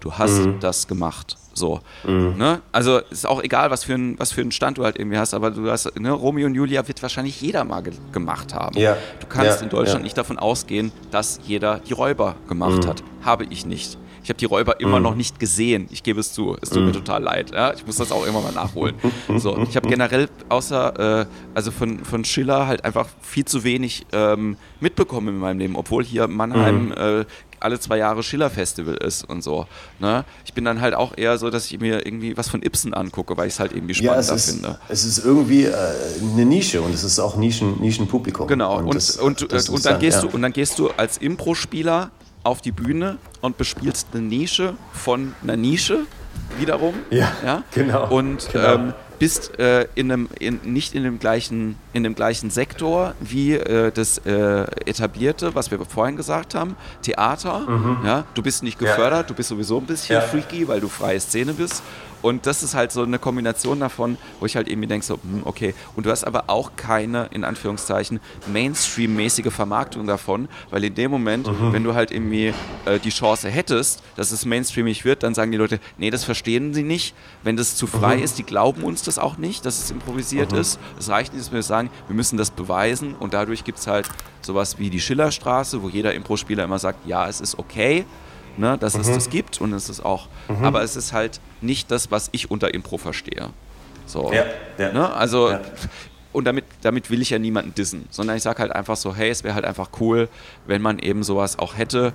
Du hast mhm. das gemacht. So. Mhm. Ne? Also ist auch egal, was für, ein, was für einen Stand du halt irgendwie hast, aber du hast, ne, Romeo und Julia wird wahrscheinlich jeder mal ge gemacht haben. Ja. Du kannst ja. in Deutschland ja. nicht davon ausgehen, dass jeder die Räuber gemacht mhm. hat. Habe ich nicht. Ich habe die Räuber immer mm. noch nicht gesehen. Ich gebe es zu. Es tut mir total leid. Ich muss das auch immer mal nachholen. [LAUGHS] so, ich habe generell außer, äh, also von, von Schiller halt einfach viel zu wenig ähm, mitbekommen in meinem Leben, obwohl hier Mannheim mm. äh, alle zwei Jahre Schiller-Festival ist und so. Ne? Ich bin dann halt auch eher so, dass ich mir irgendwie was von Ibsen angucke, weil ich es halt irgendwie spannender ja, es ist, finde. Es ist irgendwie äh, eine Nische und es ist auch Nischen, Nischenpublikum. Genau, und, und, das, und, das und, dann gehst ja. du, und dann gehst du als Impro-Spieler auf die Bühne und bespielst eine Nische von einer Nische wiederum. Ja, ja? genau. Und genau. Ähm, bist äh, in einem, in, nicht in dem, gleichen, in dem gleichen Sektor wie äh, das äh, etablierte, was wir vorhin gesagt haben, Theater. Mhm. Ja? Du bist nicht gefördert, ja. du bist sowieso ein bisschen ja. freaky, weil du freie Szene bist. Und das ist halt so eine Kombination davon, wo ich halt irgendwie denke, so, hm, okay. Und du hast aber auch keine, in Anführungszeichen, Mainstream-mäßige Vermarktung davon, weil in dem Moment, mhm. wenn du halt irgendwie äh, die Chance hättest, dass es mainstreamig wird, dann sagen die Leute, nee, das verstehen sie nicht. Wenn das zu frei mhm. ist, die glauben uns das auch nicht, dass es improvisiert mhm. ist. Es reicht nicht, dass wir sagen, wir müssen das beweisen und dadurch gibt es halt sowas wie die Schillerstraße, wo jeder Impro-Spieler immer sagt, ja, es ist okay ne, dass mhm. es das gibt und es ist auch, mhm. aber es ist halt nicht das, was ich unter Impro verstehe. So, ja, ja. Ne? Also ja. und damit, damit will ich ja niemanden dissen, sondern ich sage halt einfach so, hey, es wäre halt einfach cool, wenn man eben sowas auch hätte,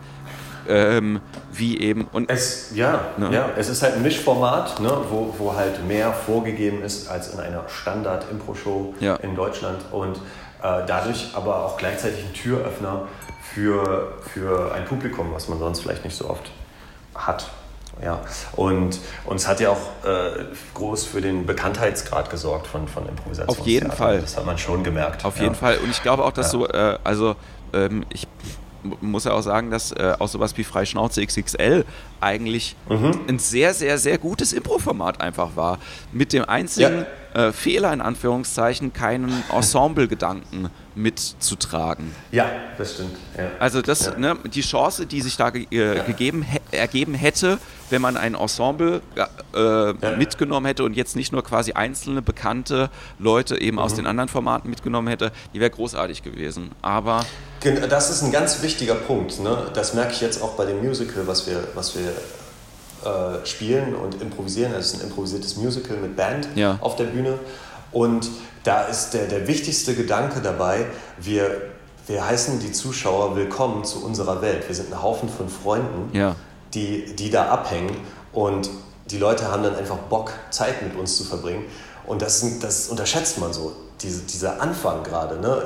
ähm, wie eben und es, ja, ne? ja, es ist halt ein Mischformat, ne, wo, wo halt mehr vorgegeben ist als in einer Standard-Impro-Show ja. in Deutschland und äh, dadurch aber auch gleichzeitig ein Türöffner für, für ein Publikum, was man sonst vielleicht nicht so oft hat. Ja, und, und es hat ja auch äh, groß für den Bekanntheitsgrad gesorgt von, von Improvisation. Auf jeden Fall. Das hat man schon gemerkt. Auf ja. jeden Fall. Und ich glaube auch, dass ja. so, äh, also ähm, ich muss ja auch sagen, dass äh, auch sowas wie Freischnauze XXL eigentlich mhm. ein sehr, sehr, sehr gutes Impro-Format einfach war. Mit dem einzigen ja. äh, Fehler, in Anführungszeichen, keinen [LAUGHS] Ensemble-Gedanken mitzutragen. Ja, das stimmt. Ja. Also das, ja. ne, die Chance, die sich da ge äh, gegeben, ergeben hätte, wenn man ein Ensemble äh, mitgenommen hätte und jetzt nicht nur quasi einzelne bekannte Leute eben mhm. aus den anderen Formaten mitgenommen hätte, die wäre großartig gewesen. Aber das ist ein ganz wichtiger Punkt. Ne? Das merke ich jetzt auch bei dem Musical, was wir, was wir äh, spielen und improvisieren. Also es ist ein improvisiertes Musical mit Band ja. auf der Bühne. Und da ist der, der wichtigste Gedanke dabei, wir, wir heißen die Zuschauer willkommen zu unserer Welt. Wir sind ein Haufen von Freunden, ja. die, die da abhängen und die Leute haben dann einfach Bock, Zeit mit uns zu verbringen. Und das, das unterschätzt man so, diese, dieser Anfang gerade. Ne?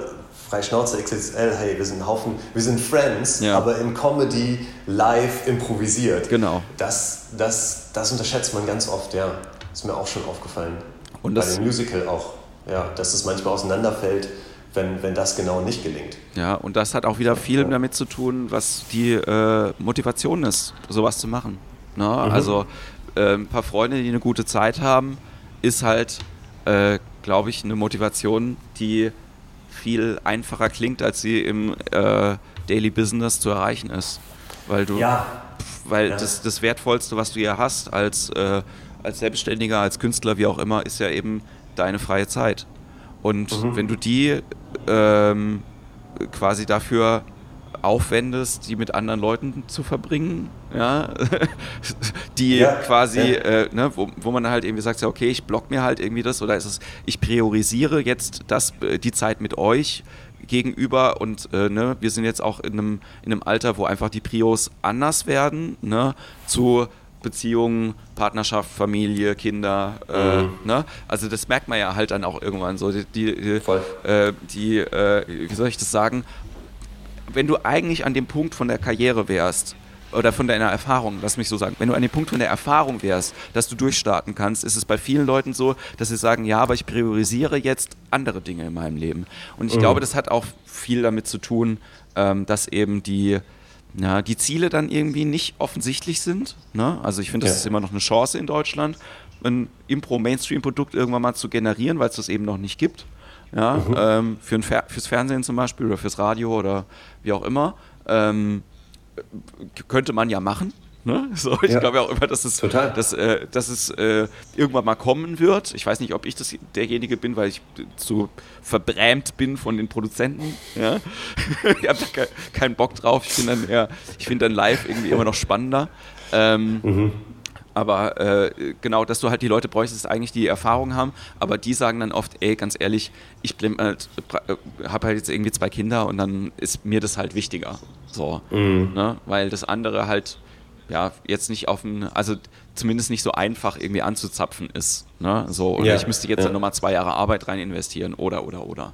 Freischnauze XXL, hey, wir sind ein Haufen, wir sind Friends, ja. aber in Comedy live improvisiert. Genau. Das, das, das unterschätzt man ganz oft, ja. Ist mir auch schon aufgefallen. Und das, Bei dem Musical auch, ja, dass es manchmal auseinanderfällt, wenn, wenn das genau nicht gelingt. Ja, und das hat auch wieder viel ja. damit zu tun, was die äh, Motivation ist, sowas zu machen. Ne? Mhm. Also äh, ein paar Freunde, die eine gute Zeit haben, ist halt, äh, glaube ich, eine Motivation, die viel einfacher klingt, als sie im äh, Daily Business zu erreichen ist. Weil du, ja. weil ja. Das, das Wertvollste, was du ja hast als, äh, als Selbstständiger, als Künstler, wie auch immer, ist ja eben deine freie Zeit. Und mhm. wenn du die ähm, quasi dafür aufwendest, die mit anderen Leuten zu verbringen, ja, [LAUGHS] die ja, quasi, ja. Äh, ne, wo, wo man halt irgendwie sagt, ja, okay, ich block mir halt irgendwie das oder ist es, ich priorisiere jetzt das, äh, die Zeit mit euch gegenüber und äh, ne, wir sind jetzt auch in einem, in einem Alter, wo einfach die Prios anders werden, ne, zu Beziehungen, Partnerschaft, Familie, Kinder. Äh, mhm. ne? Also das merkt man ja halt dann auch irgendwann so. Die, die, äh, die äh, wie soll ich das sagen? wenn du eigentlich an dem Punkt von der Karriere wärst, oder von deiner Erfahrung, lass mich so sagen, wenn du an dem Punkt von der Erfahrung wärst, dass du durchstarten kannst, ist es bei vielen Leuten so, dass sie sagen, ja, aber ich priorisiere jetzt andere Dinge in meinem Leben. Und ich mhm. glaube, das hat auch viel damit zu tun, ähm, dass eben die, ja, die Ziele dann irgendwie nicht offensichtlich sind. Ne? Also ich finde, das ja. ist immer noch eine Chance in Deutschland, ein Impro-Mainstream-Produkt irgendwann mal zu generieren, weil es das eben noch nicht gibt ja, mhm. ähm, für ein Fer fürs Fernsehen zum Beispiel oder fürs Radio oder wie auch immer. Ähm, könnte man ja machen. Ne? So, ich ja. glaube auch immer, dass es, Total. Dass, äh, dass es äh, irgendwann mal kommen wird. Ich weiß nicht, ob ich das derjenige bin, weil ich so verbrämt bin von den Produzenten. Ja? [LAUGHS] ich habe da keinen Bock drauf. Ich finde dann, find dann live irgendwie immer noch spannender. Ähm, mhm. Aber äh, genau, dass du halt die Leute bräuchtest, eigentlich die Erfahrung haben, aber die sagen dann oft, ey, ganz ehrlich, ich halt, äh, habe halt jetzt irgendwie zwei Kinder und dann ist mir das halt wichtiger. So. Mhm. Ne? Weil das andere halt ja jetzt nicht auf dem, also zumindest nicht so einfach irgendwie anzuzapfen ist. Ne? So, oder ja. ich müsste jetzt ja. nochmal zwei Jahre Arbeit rein investieren oder oder oder.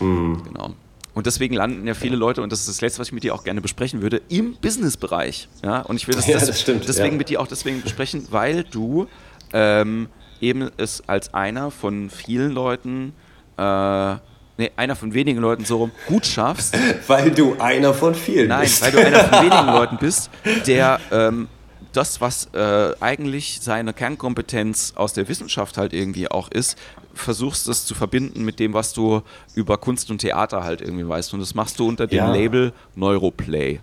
Mhm. Genau. Und deswegen landen ja viele Leute, und das ist das Letzte, was ich mit dir auch gerne besprechen würde, im Businessbereich. Ja, und ich will das, ja, das stimmt, deswegen ja. mit dir auch deswegen besprechen, weil du ähm, eben es als einer von vielen Leuten, äh, nee, einer von wenigen Leuten so rum, gut schaffst. [LAUGHS] weil du einer von vielen Nein, bist. weil du einer von wenigen [LAUGHS] Leuten bist, der ähm, das, was äh, eigentlich seine Kernkompetenz aus der Wissenschaft halt irgendwie auch ist, versuchst es zu verbinden mit dem, was du über Kunst und Theater halt irgendwie weißt. Und das machst du unter dem ja. Label Neuroplay.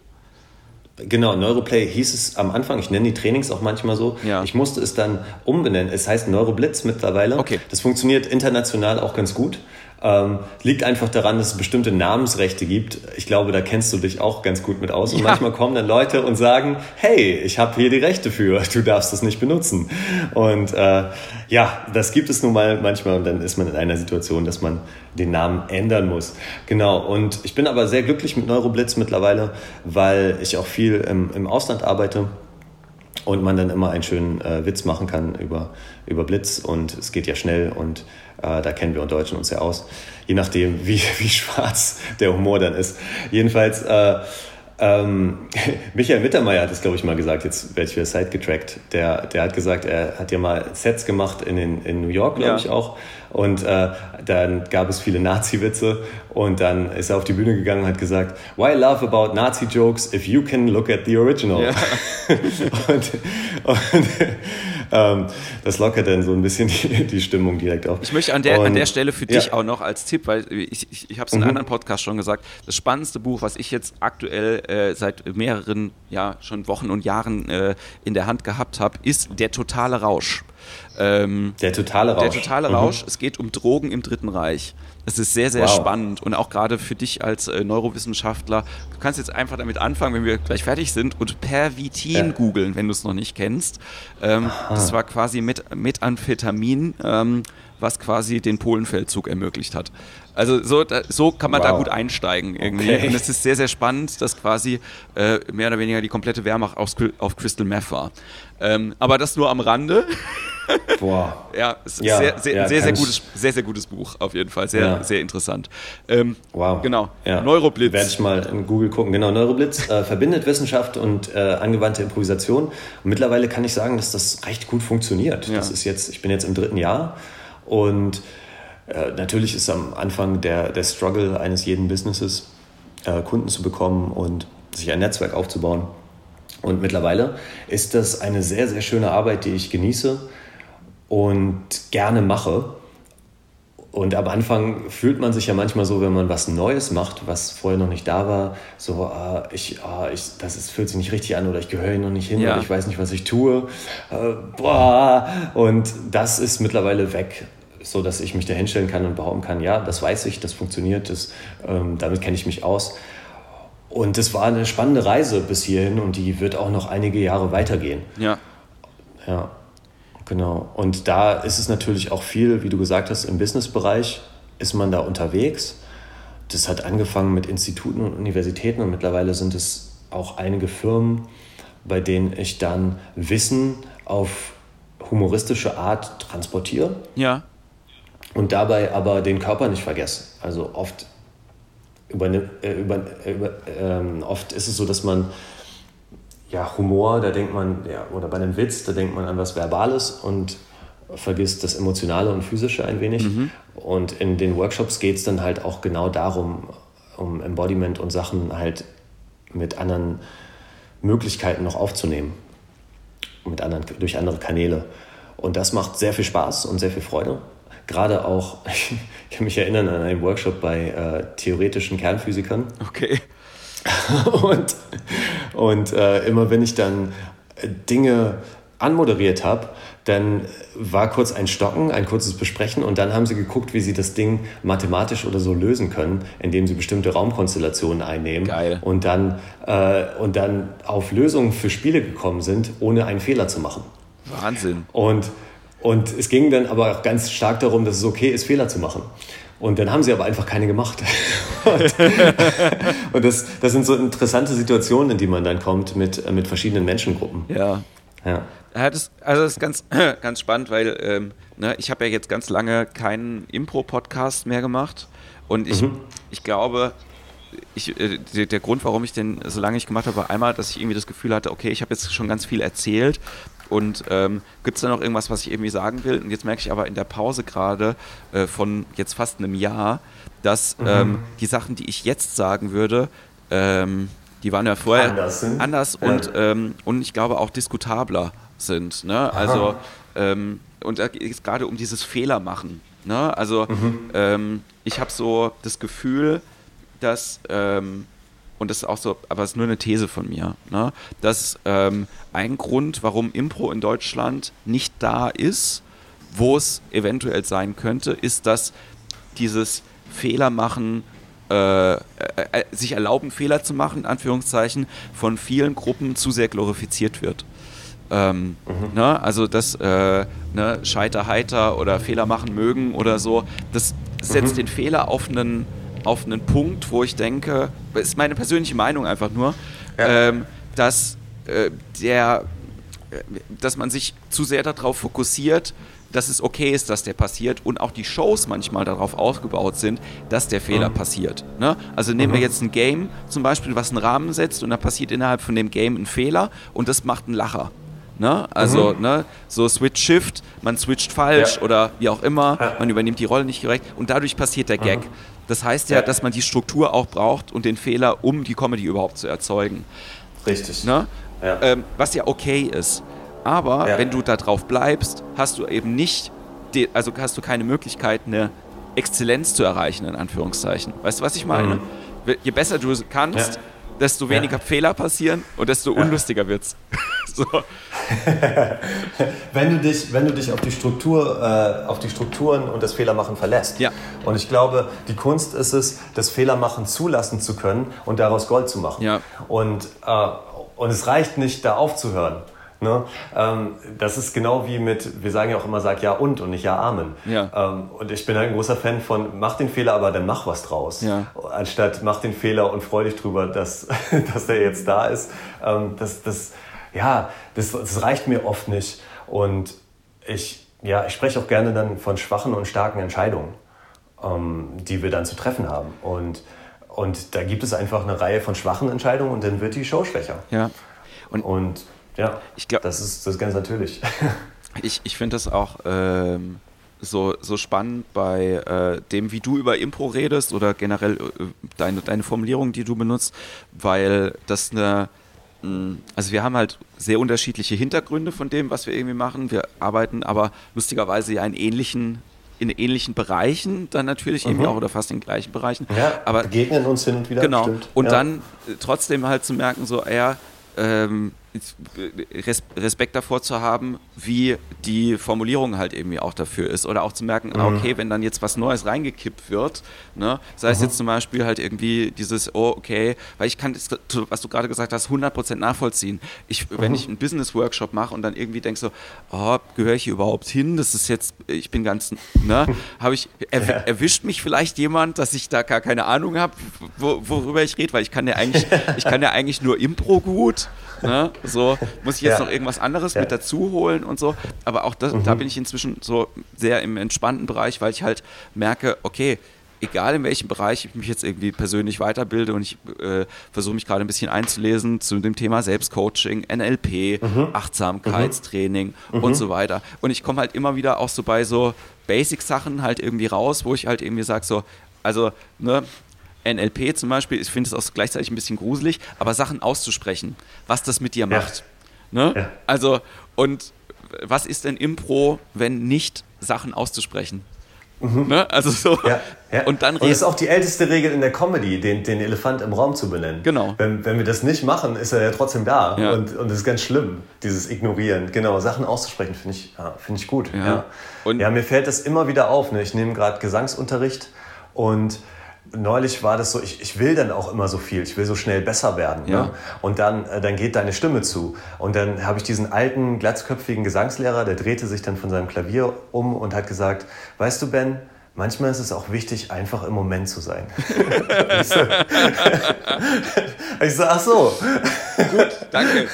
Genau, Neuroplay hieß es am Anfang. Ich nenne die Trainings auch manchmal so. Ja. Ich musste es dann umbenennen. Es heißt Neuroblitz mittlerweile. Okay. Das funktioniert international auch ganz gut. Ähm, liegt einfach daran, dass es bestimmte Namensrechte gibt. Ich glaube, da kennst du dich auch ganz gut mit aus. Und ja. manchmal kommen dann Leute und sagen, hey, ich habe hier die Rechte für, du darfst das nicht benutzen. Und äh, ja, das gibt es nun mal manchmal und dann ist man in einer Situation, dass man den Namen ändern muss. Genau, und ich bin aber sehr glücklich mit Neuroblitz mittlerweile, weil ich auch viel im, im Ausland arbeite und man dann immer einen schönen äh, Witz machen kann über, über Blitz und es geht ja schnell und äh, da kennen wir und Deutschen uns ja aus, je nachdem, wie, [LAUGHS] wie schwarz der Humor dann ist. Jedenfalls, äh, ähm, [LAUGHS] Michael Mittermeier hat es, glaube ich, mal gesagt, jetzt werde ich wieder Side getrackt. Der, der hat gesagt, er hat ja mal Sets gemacht in, den, in New York, glaube ja. ich auch. Und äh, dann gab es viele Nazi-Witze und dann ist er auf die Bühne gegangen und hat gesagt, Why laugh about Nazi-Jokes if you can look at the original? Ja. [LAUGHS] und, und das lockert dann so ein bisschen [LAUGHS] die, die Stimmung direkt auf. Ich möchte an der, und, an der Stelle für dich auch noch als Tipp, weil ich, ich, ich habe es in einem mhm. anderen Podcast schon gesagt, das spannendste Buch, was ich jetzt aktuell äh, seit mehreren, ja, schon Wochen und Jahren äh, in der Hand gehabt habe, ist Der totale Rausch. Ähm, der totale Rausch. Der totale Rausch. Mhm. Es geht um Drogen im Dritten Reich. Es ist sehr, sehr wow. spannend und auch gerade für dich als äh, Neurowissenschaftler. Du kannst jetzt einfach damit anfangen, wenn wir gleich fertig sind und Pervitin ja. googeln, wenn du es noch nicht kennst. Ähm, das war quasi mit Methamphetamin, ähm, was quasi den Polenfeldzug ermöglicht hat. Also so, da, so kann man wow. da gut einsteigen irgendwie. Okay. Und es ist sehr, sehr spannend, dass quasi äh, mehr oder weniger die komplette Wehrmacht auf, auf Crystal Meth war. Ähm, aber das nur am Rande. Boah. [LAUGHS] ja, es ist ja, sehr, sehr, ja, sehr, sehr, gutes, sehr, sehr gutes Buch auf jeden Fall. Sehr, ja. sehr interessant. Ähm, wow. Genau. Ja. Neuroblitz. Werde ich mal in Google gucken. Genau, Neuroblitz äh, verbindet Wissenschaft und äh, angewandte Improvisation. Und mittlerweile kann ich sagen, dass das recht gut funktioniert. Das ist jetzt, ich bin jetzt im dritten Jahr und äh, natürlich ist am Anfang der, der Struggle eines jeden Businesses, äh, Kunden zu bekommen und sich ein Netzwerk aufzubauen. Und mittlerweile ist das eine sehr, sehr schöne Arbeit, die ich genieße und gerne mache. Und am Anfang fühlt man sich ja manchmal so, wenn man was Neues macht, was vorher noch nicht da war, so, ah, ich, ah, ich, das ist, fühlt sich nicht richtig an oder ich gehöre hier noch nicht hin ja. oder ich weiß nicht, was ich tue. Äh, boah. Und das ist mittlerweile weg, so dass ich mich da hinstellen kann und behaupten kann, ja, das weiß ich, das funktioniert, das, ähm, damit kenne ich mich aus. Und es war eine spannende Reise bis hierhin und die wird auch noch einige Jahre weitergehen. Ja. Ja. Genau. Und da ist es natürlich auch viel, wie du gesagt hast, im Businessbereich ist man da unterwegs. Das hat angefangen mit Instituten und Universitäten und mittlerweile sind es auch einige Firmen, bei denen ich dann Wissen auf humoristische Art transportiere. Ja. Und dabei aber den Körper nicht vergesse. Also oft, über, äh, über, äh, über ähm, oft ist es so, dass man ja, Humor, da denkt man, ja, oder bei einem Witz, da denkt man an was Verbales und vergisst das Emotionale und Physische ein wenig. Mhm. Und in den Workshops geht es dann halt auch genau darum, um Embodiment und Sachen halt mit anderen Möglichkeiten noch aufzunehmen. Mit anderen, durch andere Kanäle. Und das macht sehr viel Spaß und sehr viel Freude. Gerade auch, [LAUGHS] ich kann mich erinnern an einen Workshop bei äh, theoretischen Kernphysikern. Okay. [LAUGHS] und und äh, immer wenn ich dann Dinge anmoderiert habe, dann war kurz ein Stocken, ein kurzes Besprechen und dann haben sie geguckt, wie sie das Ding mathematisch oder so lösen können, indem sie bestimmte Raumkonstellationen einnehmen Geil. und dann äh, und dann auf Lösungen für Spiele gekommen sind, ohne einen Fehler zu machen. Wahnsinn. Und und es ging dann aber auch ganz stark darum, dass es okay ist, Fehler zu machen. Und dann haben sie aber einfach keine gemacht. [LAUGHS] und, [LAUGHS] und das, das sind so interessante Situationen, in die man dann kommt mit, mit verschiedenen Menschengruppen. Ja. Ja. Das, also das ist ganz, [CLEARS THROAT] ganz spannend, weil ähm, ne, ich habe ja jetzt ganz lange keinen Impro-Podcast mehr gemacht. Und ich, mhm. ich glaube, ich, äh, der Grund, warum ich den so lange nicht gemacht habe, war einmal, dass ich irgendwie das Gefühl hatte, okay, ich habe jetzt schon ganz viel erzählt und ähm, gibt es da noch irgendwas, was ich irgendwie sagen will? Und jetzt merke ich aber in der Pause gerade äh, von jetzt fast einem Jahr, dass mhm. ähm, die Sachen, die ich jetzt sagen würde, ähm, die waren ja vorher anders, anders ja. und, ähm, und ich glaube auch diskutabler sind. Ne? Also, ähm, und da geht es gerade um dieses Fehlermachen. Ne? Also, mhm. Ähm, ich habe so das Gefühl, dass und das ist auch so, aber es ist nur eine These von mir, ne? dass ähm, ein Grund, warum Impro in Deutschland nicht da ist, wo es eventuell sein könnte, ist, dass dieses Fehler machen, äh, äh, äh, sich erlauben, Fehler zu machen, in Anführungszeichen, von vielen Gruppen zu sehr glorifiziert wird. Ähm, mhm. ne? Also das äh, ne? Scheiter heiter oder Fehler machen mögen oder so, das setzt mhm. den Fehler auf einen auf einen Punkt, wo ich denke, das ist meine persönliche Meinung einfach nur, ja. ähm, dass äh, der, äh, dass man sich zu sehr darauf fokussiert, dass es okay ist, dass der passiert und auch die Shows manchmal darauf aufgebaut sind, dass der Fehler mhm. passiert. Ne? Also nehmen mhm. wir jetzt ein Game zum Beispiel, was einen Rahmen setzt und da passiert innerhalb von dem Game ein Fehler und das macht einen Lacher. Ne? Also mhm. ne, so Switch-Shift, man switcht falsch ja. oder wie auch immer, ja. man übernimmt die Rolle nicht gerecht und dadurch passiert der Gag. Das heißt ja, dass man die Struktur auch braucht und den Fehler, um die Comedy überhaupt zu erzeugen. Richtig. Ne? Ja. Ähm, was ja okay ist. Aber ja. wenn du da drauf bleibst, hast du eben nicht, die, also hast du keine Möglichkeit, eine Exzellenz zu erreichen, in Anführungszeichen. Weißt du, was ich meine? Mhm. Je besser du kannst, ja desto weniger ja. Fehler passieren und desto ja. unlustiger wird's. [LAUGHS] so. wenn, du dich, wenn du dich auf die Struktur, äh, auf die Strukturen und das Fehlermachen verlässt. Ja. Und ich glaube, die Kunst ist es, das Fehlermachen zulassen zu können und daraus Gold zu machen. Ja. Und, äh, und es reicht nicht, da aufzuhören. Ne? Ähm, das ist genau wie mit, wir sagen ja auch immer, sag ja und und nicht ja Amen. Ja. Ähm, und ich bin ein großer Fan von, mach den Fehler, aber dann mach was draus. Ja. Anstatt mach den Fehler und freu dich drüber, dass, [LAUGHS] dass der jetzt da ist. Ähm, das, das, ja, das, das reicht mir oft nicht. Und ich, ja, ich spreche auch gerne dann von schwachen und starken Entscheidungen, ähm, die wir dann zu treffen haben. Und, und da gibt es einfach eine Reihe von schwachen Entscheidungen und dann wird die Show schwächer. Ja. Und, und ja, ich glaube, das ist, das ist ganz natürlich. [LAUGHS] ich ich finde das auch ähm, so, so spannend bei äh, dem, wie du über Impro redest oder generell äh, deine, deine Formulierung, die du benutzt, weil das eine mm, also wir haben halt sehr unterschiedliche Hintergründe von dem, was wir irgendwie machen. Wir arbeiten aber lustigerweise ja in ähnlichen in ähnlichen Bereichen dann natürlich mhm. irgendwie auch oder fast in gleichen Bereichen. Ja, aber begegnen uns hin und wieder. Genau. Stimmt. Und ja. dann äh, trotzdem halt zu merken, so, ja, ähm, Respekt davor zu haben, wie die Formulierung halt irgendwie auch dafür ist. Oder auch zu merken, mhm. okay, wenn dann jetzt was Neues reingekippt wird, ne, sei es mhm. jetzt zum Beispiel halt irgendwie dieses, oh, okay, weil ich kann das, was du gerade gesagt hast, 100% nachvollziehen. Ich, mhm. Wenn ich einen Business-Workshop mache und dann irgendwie denke so, oh, gehöre ich hier überhaupt hin? Das ist jetzt, ich bin ganz, ne, [LAUGHS] habe ich, er, ja. erwischt mich vielleicht jemand, dass ich da gar keine Ahnung habe, wo, worüber ich rede, weil ich kann ja eigentlich, ich kann ja eigentlich nur Impro gut, ne, so, muss ich jetzt ja. noch irgendwas anderes ja. mit dazu holen und so. Aber auch das, mhm. da bin ich inzwischen so sehr im entspannten Bereich, weil ich halt merke, okay, egal in welchem Bereich ich mich jetzt irgendwie persönlich weiterbilde und ich äh, versuche mich gerade ein bisschen einzulesen zu dem Thema Selbstcoaching, NLP, mhm. Achtsamkeitstraining mhm. und so weiter. Und ich komme halt immer wieder auch so bei so Basic-Sachen halt irgendwie raus, wo ich halt irgendwie sage so, also, ne, NLP zum Beispiel, ich finde es auch gleichzeitig ein bisschen gruselig, aber Sachen auszusprechen, was das mit dir macht. Ja. Ne? Ja. Also, und was ist denn Impro, wenn nicht Sachen auszusprechen? Mhm. Ne? Also so, ja. Ja. Und dann und das ist auch die älteste Regel in der Comedy, den, den Elefant im Raum zu benennen. Genau. Wenn, wenn wir das nicht machen, ist er ja trotzdem da. Ja. Und, und das ist ganz schlimm, dieses Ignorieren. Genau, Sachen auszusprechen, finde ich, ja, find ich gut. Ja. Ja. Und ja, mir fällt das immer wieder auf. Ne? Ich nehme gerade Gesangsunterricht und neulich war das so, ich, ich will dann auch immer so viel, ich will so schnell besser werden. Ne? Ja. Ne? Und dann, äh, dann geht deine Stimme zu. Und dann habe ich diesen alten, glatzköpfigen Gesangslehrer, der drehte sich dann von seinem Klavier um und hat gesagt, weißt du Ben, manchmal ist es auch wichtig, einfach im Moment zu sein. [LAUGHS] ich, [LAUGHS] so, ich so, ach so. Gut, danke.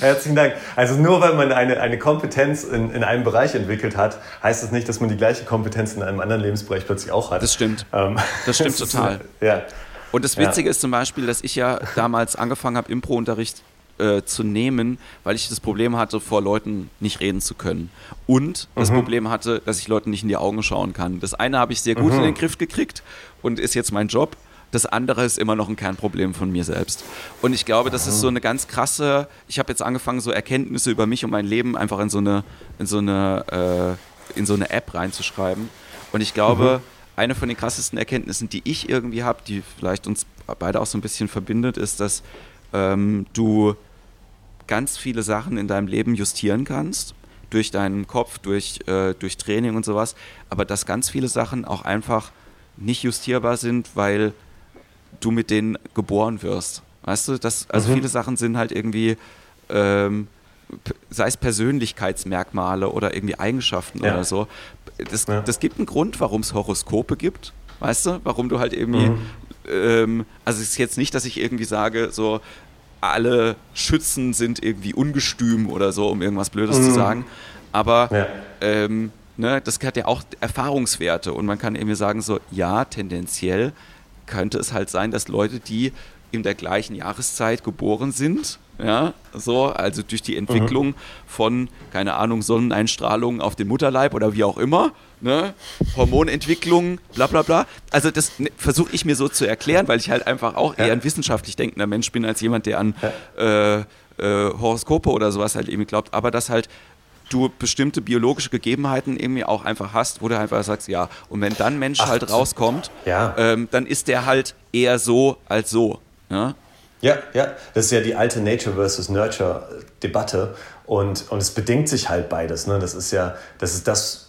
Herzlichen Dank. Also nur weil man eine, eine Kompetenz in, in einem Bereich entwickelt hat, heißt das nicht, dass man die gleiche Kompetenz in einem anderen Lebensbereich plötzlich auch hat. Das stimmt. Ähm, das stimmt [LAUGHS] total. ja. Und das Witzige ja. ist zum Beispiel, dass ich ja damals angefangen habe, Impro-Unterricht äh, zu nehmen, weil ich das Problem hatte, vor Leuten nicht reden zu können. Und das mhm. Problem hatte, dass ich Leuten nicht in die Augen schauen kann. Das eine habe ich sehr gut mhm. in den Griff gekriegt und ist jetzt mein Job. Das andere ist immer noch ein Kernproblem von mir selbst. Und ich glaube, das ist so eine ganz krasse. Ich habe jetzt angefangen, so Erkenntnisse über mich und mein Leben einfach in so eine, in so eine, äh, in so eine App reinzuschreiben. Und ich glaube, mhm. eine von den krassesten Erkenntnissen, die ich irgendwie habe, die vielleicht uns beide auch so ein bisschen verbindet, ist, dass ähm, du ganz viele Sachen in deinem Leben justieren kannst, durch deinen Kopf, durch, äh, durch Training und sowas, aber dass ganz viele Sachen auch einfach nicht justierbar sind, weil du mit denen geboren wirst. Weißt du, das, also mhm. viele Sachen sind halt irgendwie, ähm, sei es Persönlichkeitsmerkmale oder irgendwie Eigenschaften ja. oder so. Das, ja. das gibt einen Grund, warum es Horoskope gibt. Weißt du, warum du halt irgendwie, mhm. Ähm, also es ist jetzt nicht, dass ich irgendwie sage, so, alle Schützen sind irgendwie ungestüm oder so, um irgendwas Blödes mhm. zu sagen. Aber ja. ähm, ne, das hat ja auch Erfahrungswerte und man kann irgendwie sagen, so, ja, tendenziell könnte es halt sein, dass Leute, die in der gleichen Jahreszeit geboren sind, ja, so, also durch die Entwicklung mhm. von, keine Ahnung, Sonneneinstrahlung auf den Mutterleib oder wie auch immer, ne? Hormonentwicklung, bla bla bla. Also das ne, versuche ich mir so zu erklären, weil ich halt einfach auch eher ein wissenschaftlich denkender Mensch bin, als jemand, der an äh, äh, Horoskope oder sowas halt irgendwie glaubt. Aber dass halt du bestimmte biologische Gegebenheiten irgendwie auch einfach hast, wo du einfach sagst, ja, und wenn dann Mensch Ach, halt rauskommt, ja. ähm, dann ist der halt eher so als so. Ja? Ja, ja, das ist ja die alte Nature versus Nurture Debatte und, und es bedingt sich halt beides. Ne? Das ist ja, das ist das,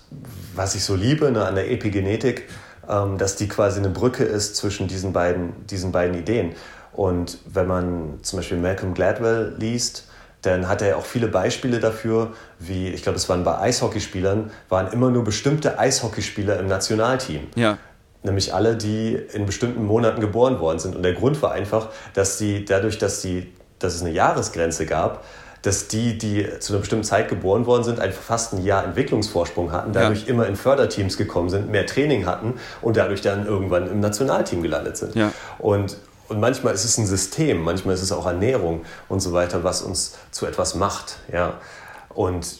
was ich so liebe ne, an der Epigenetik, ähm, dass die quasi eine Brücke ist zwischen diesen beiden, diesen beiden Ideen. Und wenn man zum Beispiel Malcolm Gladwell liest, dann hat er auch viele Beispiele dafür, wie, ich glaube, es waren bei Eishockeyspielern, waren immer nur bestimmte Eishockeyspieler im Nationalteam. Ja. Nämlich alle, die in bestimmten Monaten geboren worden sind. Und der Grund war einfach, dass die, dadurch, dass, die, dass es eine Jahresgrenze gab, dass die, die zu einer bestimmten Zeit geboren worden sind, einfach fast ein Jahr Entwicklungsvorsprung hatten, dadurch ja. immer in Förderteams gekommen sind, mehr Training hatten und dadurch dann irgendwann im Nationalteam gelandet sind. Ja. Und, und manchmal ist es ein System, manchmal ist es auch Ernährung und so weiter, was uns zu etwas macht. Ja. Und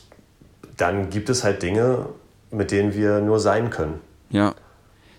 dann gibt es halt Dinge, mit denen wir nur sein können. Ja.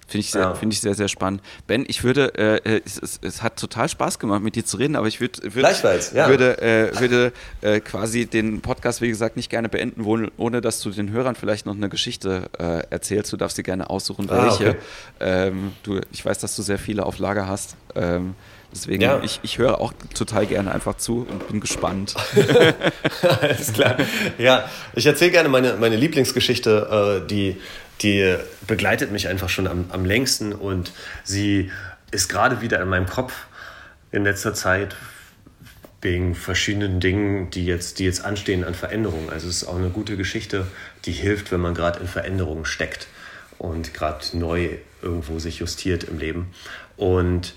Finde ich, sehr, ja. find ich sehr, sehr spannend. Ben, ich würde, äh, es, es, es, hat total Spaß gemacht, mit dir zu reden, aber ich würd, würd, ja. würde, äh, würde äh, quasi den Podcast, wie gesagt, nicht gerne beenden wollen, ohne dass du den Hörern vielleicht noch eine Geschichte äh, erzählst. Du darfst dir gerne aussuchen, welche. Ah, okay. ähm, du, ich weiß, dass du sehr viele auf Lager hast. Ähm, Deswegen, ja. ich, ich höre auch total gerne einfach zu und bin gespannt. [LAUGHS] Alles klar. Ja, ich erzähle gerne meine, meine Lieblingsgeschichte, äh, die die begleitet mich einfach schon am, am längsten und sie ist gerade wieder in meinem Kopf in letzter Zeit wegen verschiedenen Dingen, die jetzt, die jetzt anstehen an Veränderungen. Also es ist auch eine gute Geschichte, die hilft, wenn man gerade in Veränderungen steckt und gerade neu irgendwo sich justiert im Leben. Und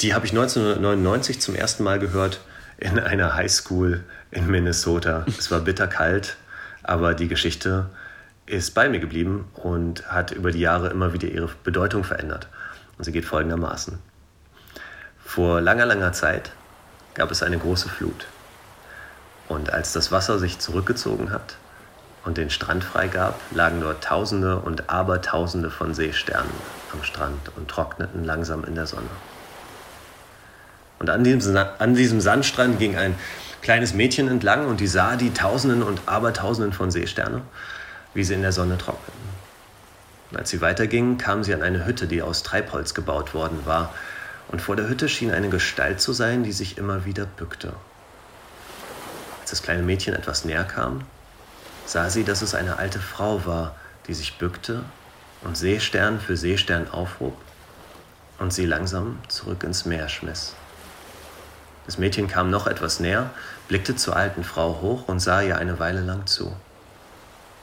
die habe ich 1999 zum ersten Mal gehört in einer Highschool in Minnesota. Es war bitterkalt, aber die Geschichte ist bei mir geblieben und hat über die Jahre immer wieder ihre Bedeutung verändert. Und sie geht folgendermaßen. Vor langer, langer Zeit gab es eine große Flut. Und als das Wasser sich zurückgezogen hat und den Strand freigab, lagen dort Tausende und Abertausende von Seesternen am Strand und trockneten langsam in der Sonne. Und an diesem, an diesem Sandstrand ging ein kleines Mädchen entlang und die sah die Tausenden und Abertausenden von Seesternen wie sie in der Sonne trockneten. Als sie weitergingen, kamen sie an eine Hütte, die aus Treibholz gebaut worden war. Und vor der Hütte schien eine Gestalt zu sein, die sich immer wieder bückte. Als das kleine Mädchen etwas näher kam, sah sie, dass es eine alte Frau war, die sich bückte und Seestern für Seestern aufhob und sie langsam zurück ins Meer schmiss. Das Mädchen kam noch etwas näher, blickte zur alten Frau hoch und sah ihr eine Weile lang zu.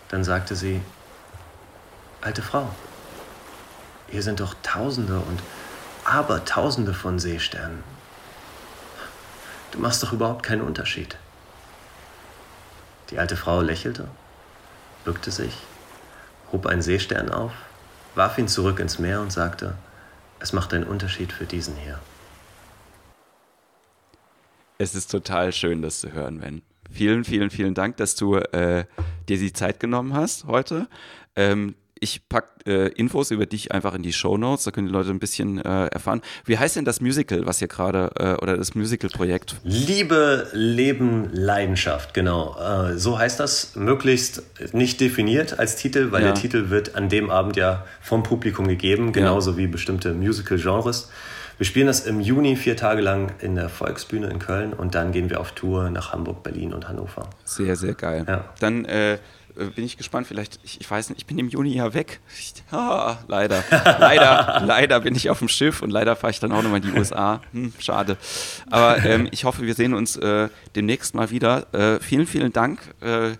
Dann sagte sie, Alte Frau, hier sind doch Tausende und Abertausende von Seesternen. Du machst doch überhaupt keinen Unterschied. Die alte Frau lächelte, bückte sich, hob einen Seestern auf, warf ihn zurück ins Meer und sagte, es macht einen Unterschied für diesen hier. Es ist total schön, das zu hören, Ben. Vielen, vielen, vielen Dank, dass du äh, dir die Zeit genommen hast heute. Ähm, ich packe äh, Infos über dich einfach in die Show Notes, da können die Leute ein bisschen äh, erfahren. Wie heißt denn das Musical, was ihr gerade, äh, oder das Musical-Projekt? Liebe, Leben, Leidenschaft, genau. Äh, so heißt das. Möglichst nicht definiert als Titel, weil ja. der Titel wird an dem Abend ja vom Publikum gegeben, genauso ja. wie bestimmte Musical-Genres. Wir spielen das im Juni vier Tage lang in der Volksbühne in Köln und dann gehen wir auf Tour nach Hamburg, Berlin und Hannover. Sehr, sehr geil. Ja. Dann äh, bin ich gespannt, vielleicht, ich, ich, weiß nicht, ich bin im Juni ja weg. Ich, [LAUGHS] ah, leider, leider, [LAUGHS] leider bin ich auf dem Schiff und leider fahre ich dann auch nochmal in die USA. Hm, schade. Aber ähm, ich hoffe, wir sehen uns äh, demnächst mal wieder. Äh, vielen, vielen Dank äh,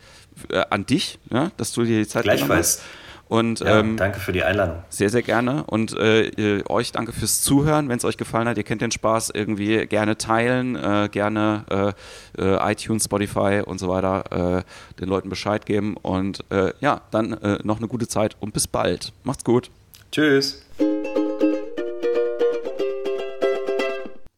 an dich, ja, dass du dir die Zeit genommen hast. Und, ja, ähm, danke für die Einladung. Sehr, sehr gerne. Und äh, euch danke fürs Zuhören. Wenn es euch gefallen hat, ihr kennt den Spaß, irgendwie gerne teilen, äh, gerne äh, äh iTunes, Spotify und so weiter äh, den Leuten Bescheid geben. Und äh, ja, dann noch eine gute Zeit und bis bald. Macht's gut. Tschüss.